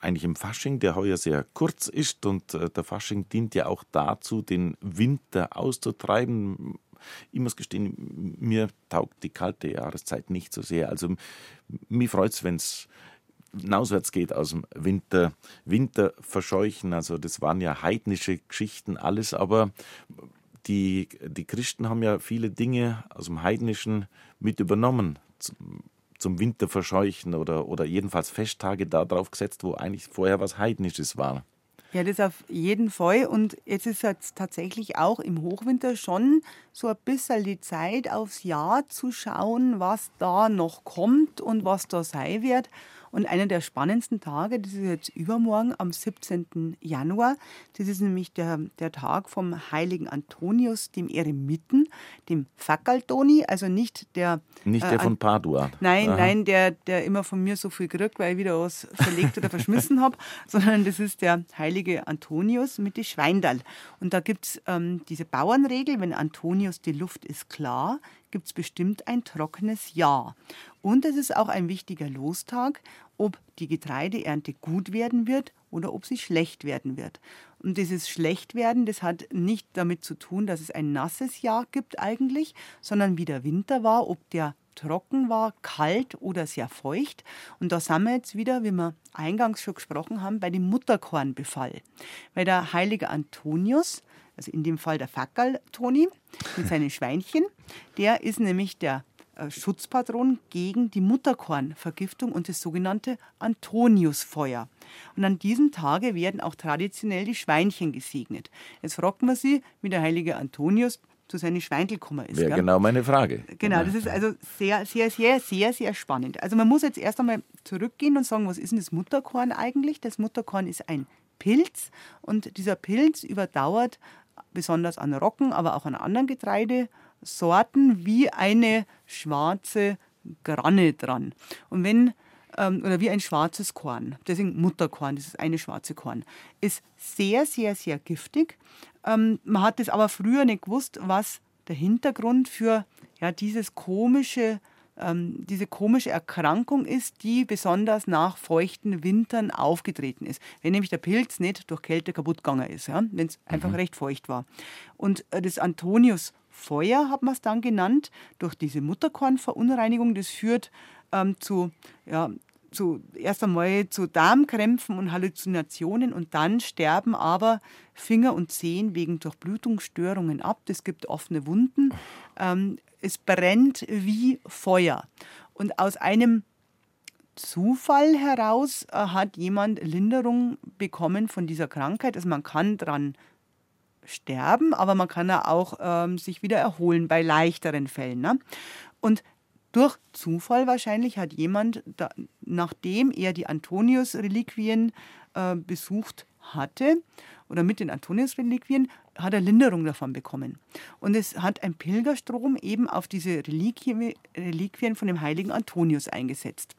eigentlich im Fasching, der heuer sehr kurz ist und äh, der Fasching dient ja auch dazu, den Winter auszutreiben. Ich muss gestehen, mir taugt die kalte Jahreszeit nicht so sehr. Also mich freut es, wenn es hinauswärts geht aus dem Winter, Winter verscheuchen. Also das waren ja heidnische Geschichten alles, aber die, die Christen haben ja viele Dinge aus dem Heidnischen mit übernommen zum Winter verscheuchen oder, oder jedenfalls Festtage darauf gesetzt, wo eigentlich vorher was Heidnisches war. Ja, das auf jeden Fall. Und jetzt ist jetzt tatsächlich auch im Hochwinter schon so ein bisschen die Zeit aufs Jahr zu schauen, was da noch kommt und was da sein wird. Und einer der spannendsten Tage, das ist jetzt übermorgen am 17. Januar, das ist nämlich der, der Tag vom heiligen Antonius, dem Eremiten, dem Facaltoni, also nicht der... Nicht der äh, von Padua. Nein, Aha. nein, der, der immer von mir so viel kriegt, weil ich wieder was verlegt oder verschmissen habe, [LAUGHS] sondern das ist der heilige Antonius mit den Schweindal. Und da gibt es ähm, diese Bauernregel, wenn Antonius die Luft ist klar, gibt es bestimmt ein trockenes Jahr. Und es ist auch ein wichtiger Lostag, ob die Getreideernte gut werden wird oder ob sie schlecht werden wird. Und dieses Schlechtwerden, das hat nicht damit zu tun, dass es ein nasses Jahr gibt eigentlich, sondern wie der Winter war, ob der trocken war, kalt oder sehr feucht. Und da sind wir jetzt wieder, wie wir eingangs schon gesprochen haben, bei dem Mutterkornbefall. Weil der heilige Antonius, also in dem Fall der Fackerl Toni mit seinen Schweinchen, der ist nämlich der äh, Schutzpatron gegen die Mutterkornvergiftung und das sogenannte Antoniusfeuer. Und an diesem Tage werden auch traditionell die Schweinchen gesegnet. Jetzt fragt man sie, wie der heilige Antonius zu seinen Schweindel gekommen ist. Wäre genau meine Frage. Genau, das ist also sehr, sehr, sehr, sehr, sehr spannend. Also man muss jetzt erst einmal zurückgehen und sagen, was ist denn das Mutterkorn eigentlich? Das Mutterkorn ist ein Pilz und dieser Pilz überdauert besonders an Roggen, aber auch an anderen Getreide Sorten wie eine schwarze Granne dran. Und wenn ähm, oder wie ein schwarzes Korn, deswegen Mutterkorn, das ist eine schwarze Korn, ist sehr, sehr, sehr giftig. Ähm, man hat es aber früher nicht gewusst, was der Hintergrund für ja, dieses komische ähm, diese komische Erkrankung ist, die besonders nach feuchten Wintern aufgetreten ist. Wenn nämlich der Pilz nicht durch Kälte kaputt gegangen ist, ja, wenn es mhm. einfach recht feucht war. Und äh, das Antonius Feuer hat man es dann genannt, durch diese Mutterkornverunreinigung. Das führt ähm, zu, ja, zu, erst einmal zu Darmkrämpfen und Halluzinationen und dann sterben aber Finger und Zehen wegen Durchblutungsstörungen ab. Es gibt offene Wunden. Ähm, es brennt wie Feuer. Und aus einem Zufall heraus äh, hat jemand Linderung bekommen von dieser Krankheit. Also man kann dran sterben, aber man kann ja auch ähm, sich wieder erholen bei leichteren Fällen. Ne? Und durch Zufall wahrscheinlich hat jemand, da, nachdem er die Antonius-Reliquien äh, besucht hatte oder mit den Antonius-Reliquien, hat er Linderung davon bekommen. Und es hat ein Pilgerstrom eben auf diese Reliquien, Reliquien von dem heiligen Antonius eingesetzt.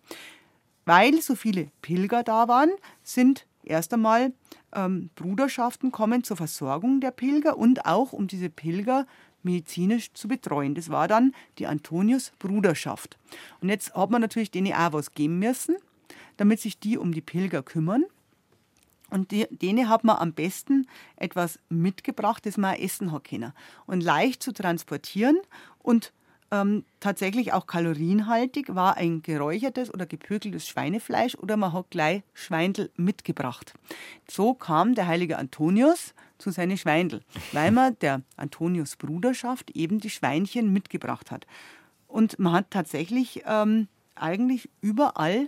Weil so viele Pilger da waren, sind erst einmal ähm, Bruderschaften kommen zur Versorgung der Pilger und auch um diese Pilger medizinisch zu betreuen. Das war dann die Antonius-Bruderschaft. Und jetzt hat man natürlich denen auch was geben müssen, damit sich die um die Pilger kümmern. Und die, denen hat man am besten etwas mitgebracht, das man essen hat können. Und leicht zu transportieren und ähm, tatsächlich auch kalorienhaltig war ein geräuchertes oder gepökeltes Schweinefleisch oder man hat gleich Schweindel mitgebracht. So kam der heilige Antonius zu seinen Schweindel, weil [LAUGHS] man der Antonius Bruderschaft eben die Schweinchen mitgebracht hat. Und man hat tatsächlich ähm, eigentlich überall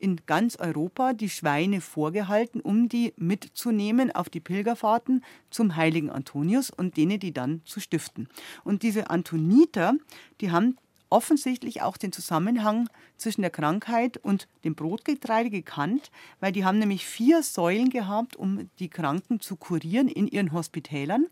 in ganz Europa die Schweine vorgehalten, um die mitzunehmen auf die Pilgerfahrten zum heiligen Antonius und denen die dann zu stiften. Und diese Antoniter, die haben offensichtlich auch den Zusammenhang zwischen der Krankheit und dem Brotgetreide gekannt, weil die haben nämlich vier Säulen gehabt, um die Kranken zu kurieren in ihren Hospitälern.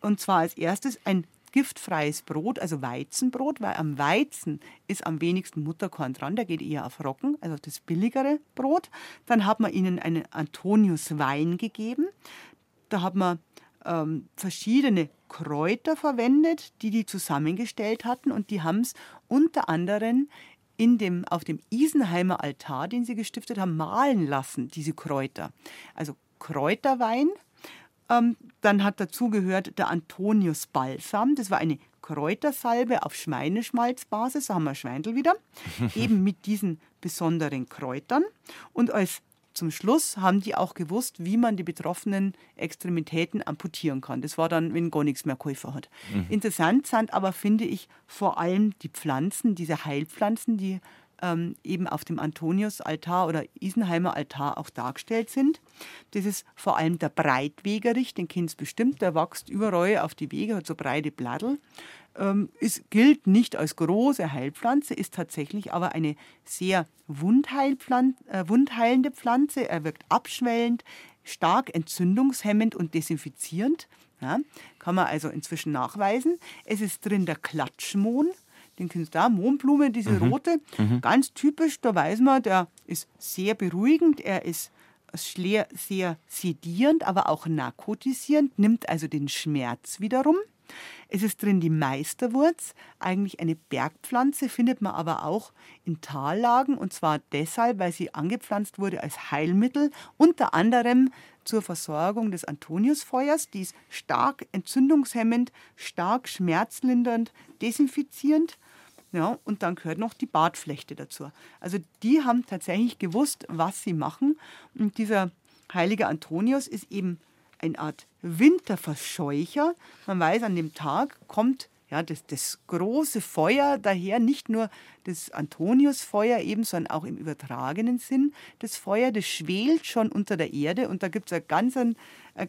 Und zwar als erstes ein giftfreies Brot, also Weizenbrot, weil am Weizen ist am wenigsten Mutterkorn dran, der geht eher auf Roggen, also das billigere Brot. Dann hat man ihnen einen Antonius-Wein gegeben. Da hat man ähm, verschiedene Kräuter verwendet, die die zusammengestellt hatten und die haben es unter anderem in dem, auf dem Isenheimer Altar, den sie gestiftet haben, malen lassen, diese Kräuter. Also Kräuterwein, ähm, dann hat dazu gehört der Antonius Balsam. Das war eine Kräutersalbe auf Schweineschmalzbasis, da haben wir Schweindel wieder, [LAUGHS] eben mit diesen besonderen Kräutern. Und als zum Schluss haben die auch gewusst, wie man die betroffenen Extremitäten amputieren kann. Das war dann, wenn gar nichts mehr Käufer hat. Mhm. Interessant sind aber, finde ich, vor allem die Pflanzen, diese Heilpflanzen, die ähm, eben auf dem Antoniusaltar oder Isenheimer Altar auch dargestellt sind. Das ist vor allem der Breitwegerich, den kennt bestimmt, der wächst überall auf die Wege, hat so breite Blattel. Ähm, es gilt nicht als große Heilpflanze, ist tatsächlich aber eine sehr äh, wundheilende Pflanze. Er wirkt abschwellend, stark entzündungshemmend und desinfizierend. Ja, kann man also inzwischen nachweisen. Es ist drin der Klatschmohn, den kennst du da, Mohnblume, diese mhm. rote, mhm. ganz typisch, da weiß man, der ist sehr beruhigend, er ist sehr sedierend, aber auch narkotisierend, nimmt also den Schmerz wiederum. Es ist drin die Meisterwurz, eigentlich eine Bergpflanze, findet man aber auch in Tallagen und zwar deshalb, weil sie angepflanzt wurde als Heilmittel, unter anderem zur Versorgung des Antoniusfeuers. Die ist stark entzündungshemmend, stark schmerzlindernd, desinfizierend. Ja, und dann gehört noch die Bartflechte dazu. Also die haben tatsächlich gewusst, was sie machen. Und dieser heilige Antonius ist eben eine Art Winterverscheucher. Man weiß, an dem Tag kommt ja, das, das große Feuer daher, nicht nur das Antoniusfeuer eben, sondern auch im übertragenen Sinn. Das Feuer, das schwelt schon unter der Erde und da gibt es eine ganz, eine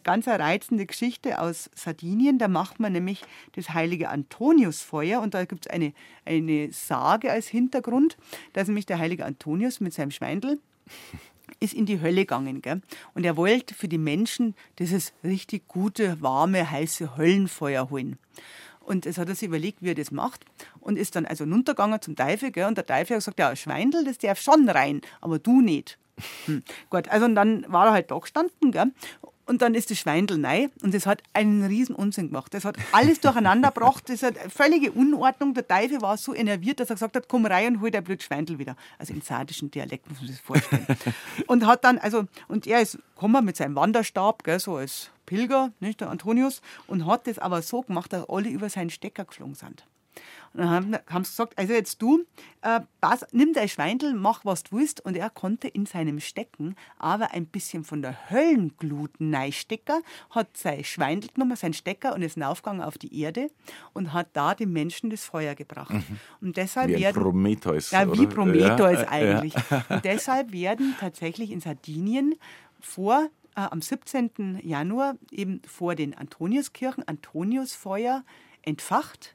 ganz reizende Geschichte aus Sardinien. Da macht man nämlich das heilige Antoniusfeuer und da gibt es eine, eine Sage als Hintergrund. Da ist nämlich der heilige Antonius mit seinem Schweindel ist in die Hölle gegangen. Gell? Und er wollte für die Menschen dieses richtig gute, warme, heiße Höllenfeuer holen. Und es hat er sich überlegt, wie er das macht. Und ist dann also runtergegangen zum Teufel. Gell? Und der Teufel hat gesagt, ja, Schweindel, das darf schon rein, aber du nicht. Hm. Gut, also und dann war er halt da gestanden. Gell? Und dann ist das Schweindel neu und das hat einen riesen Unsinn gemacht. Das hat alles durcheinander gebracht. Das hat völlige Unordnung. Der Teufel war so enerviert, dass er gesagt hat, komm rein und hol der blöd Schweindel wieder. Also im sardischen Dialekt muss man sich das vorstellen. [LAUGHS] und hat dann, also, und er ist gekommen mit seinem Wanderstab, gell, so als Pilger, nicht, der Antonius, und hat das aber so gemacht, dass alle über seinen Stecker geflogen sind. Dann haben, haben sie gesagt, also jetzt du, äh, pass, nimm dein Schweindel, mach was du willst. Und er konnte in seinem Stecken aber ein bisschen von der Höllenglut neistecken, hat sein Schweindel genommen, sein Stecker und ist aufgegangen auf die Erde und hat da den Menschen das Feuer gebracht. Mhm. Und deshalb wie werden, Prometheus. Ja, wie Prometheus ja, eigentlich. Ja. Und deshalb werden tatsächlich in Sardinien vor äh, am 17. Januar eben vor den Antoniuskirchen Antoniusfeuer entfacht,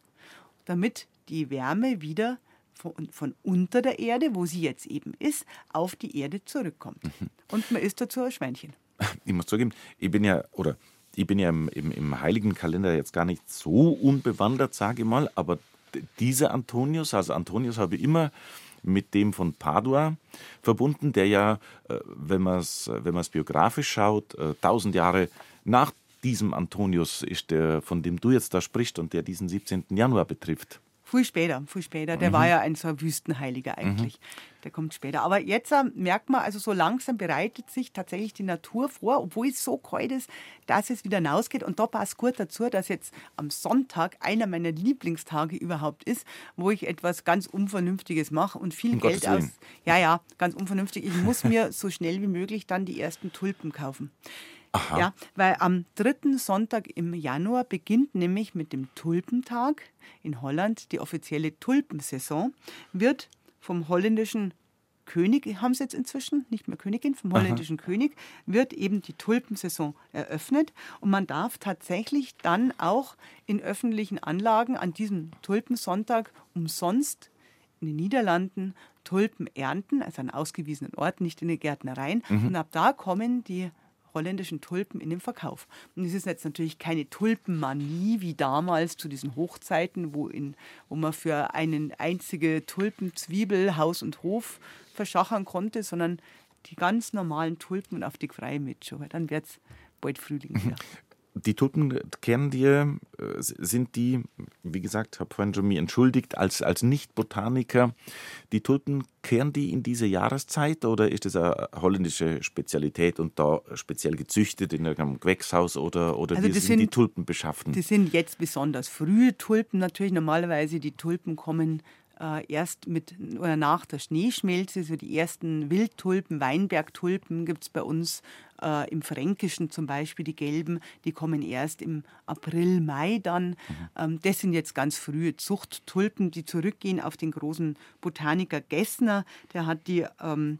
damit die Wärme wieder von, von, unter der Erde, wo sie jetzt eben ist, auf die Erde zurückkommt. Mhm. Und man isst dazu ein Schweinchen. [LAUGHS] Ich muss zugeben, ich bin ja, oder ich bin ja im, im, im heiligen Kalender jetzt gar nicht so unbewandert, sage ich mal, aber dieser Antonius, also Antonius habe ich immer mit dem von Padua verbunden, der ja, äh, wenn man es wenn biografisch schaut, äh, tausend Jahre nach diesem Antonius ist der, von dem du jetzt da sprichst und der diesen 17. Januar betrifft. Viel später, viel später. Der mhm. war ja ein so ein Wüstenheiliger eigentlich. Mhm. Der kommt später. Aber jetzt äh, merkt man, also so langsam bereitet sich tatsächlich die Natur vor, obwohl es so kalt ist, dass es wieder hinausgeht. Und da passt gut dazu, dass jetzt am Sonntag einer meiner Lieblingstage überhaupt ist, wo ich etwas ganz Unvernünftiges mache und viel um Geld aus. Ja, ja, ganz unvernünftig. Ich muss mir so schnell wie möglich dann die ersten Tulpen kaufen. Aha. Ja, weil am dritten Sonntag im Januar beginnt nämlich mit dem Tulpentag in Holland die offizielle Tulpensaison, wird vom holländischen König, haben sie jetzt inzwischen, nicht mehr Königin, vom holländischen Aha. König, wird eben die Tulpensaison eröffnet. Und man darf tatsächlich dann auch in öffentlichen Anlagen an diesem Tulpensonntag umsonst in den Niederlanden Tulpen ernten, also an ausgewiesenen Orten, nicht in den Gärtnereien. Mhm. Und ab da kommen die holländischen Tulpen in den Verkauf. Und es ist jetzt natürlich keine Tulpenmanie wie damals zu diesen Hochzeiten, wo, in, wo man für eine einzige Tulpenzwiebel Haus und Hof verschachern konnte, sondern die ganz normalen Tulpen auf die freie mit Dann wird es bald Frühling wieder. Die Tulpen kennen dir, äh, sind die, wie gesagt, habe vorhin schon mir entschuldigt, als, als Nicht-Botaniker, die Tulpen kehren die in diese Jahreszeit oder ist das eine holländische Spezialität und da speziell gezüchtet in einem Gewächshaus oder, oder also wie sind, sind die Tulpen beschaffen? Die sind jetzt besonders frühe Tulpen natürlich. Normalerweise die Tulpen kommen äh, erst mit oder nach der Schneeschmelze, so die ersten Wildtulpen, Weinbergtulpen gibt es bei uns Äh, Im Fränkischen zum Beispiel die gelben, die kommen erst im April, Mai dann. Mhm. Ähm, das sind jetzt ganz frühe Zuchttulpen, die zurückgehen auf den großen Botaniker Gessner. Der hat die ähm,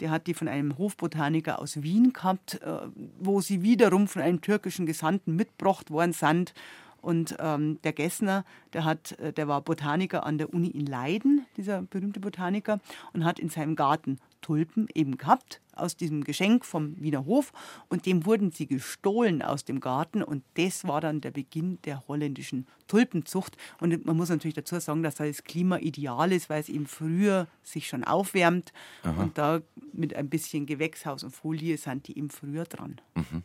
der hat die von einem Hofbotaniker aus Wien gehabt, äh, wo sie wiederum von einem türkischen Gesandten mitgebracht worden sind. Und ähm, der Gessner, der, hat, äh, der war Botaniker an der Uni in Leiden, dieser berühmte Botaniker, und hat in seinem Garten Tulpen eben gehabt aus diesem Geschenk vom Wiener Hof und dem wurden sie gestohlen aus dem Garten und das war dann der Beginn der holländischen Tulpenzucht und man muss natürlich dazu sagen, dass das Klima ideal ist, weil es eben früher sich schon aufwärmt Aha. und da mit ein bisschen Gewächshaus und Folie sind die eben früher dran. Mhm.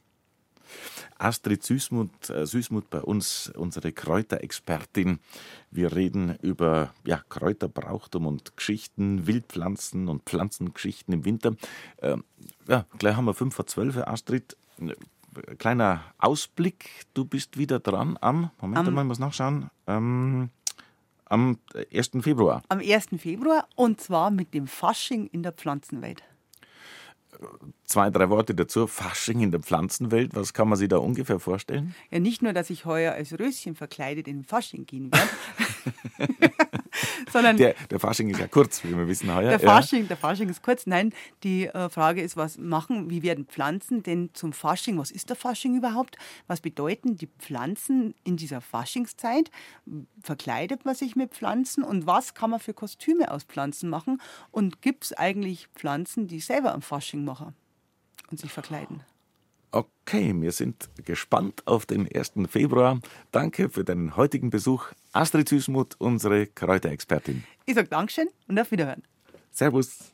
Astrid Süßmuth, äh, Süßmuth bei uns, unsere Kräuterexpertin. Wir reden über ja, Kräuterbrauchtum und Geschichten, Wildpflanzen und Pflanzengeschichten im Winter. Ähm, ja, gleich haben wir 5 vor 12, Astrid. Kleiner Ausblick, du bist wieder dran am, Moment um, mal, ich muss nachschauen, ähm, am 1. Februar. Am 1. Februar und zwar mit dem Fasching in der Pflanzenwelt zwei, drei Worte dazu. Fasching in der Pflanzenwelt, was kann man sich da ungefähr vorstellen? Ja, nicht nur, dass ich heuer als Röschen verkleidet in den Fasching gehen werde, [LAUGHS] sondern. Der, der, Fasching ist ja kurz, wie wir wissen heuer. Der Fasching, ja. der Fasching ist kurz. Nein, die äh, Frage ist, was machen, wie werden Pflanzen denn zum Fasching? Was ist der Fasching überhaupt? Was bedeuten die Pflanzen in dieser Faschingszeit? Verkleidet man sich mit Pflanzen und was kann man für Kostüme aus Pflanzen machen? Und gibt es eigentlich Pflanzen, die selber am Fasching machen und sich verkleiden? Okay, wir sind gespannt auf den 1. Februar. Danke für deinen heutigen Besuch. Astrid Süßmuth, unsere Kräuterexpertin. Ich sage Dankeschön und auf Wiederhören. Servus.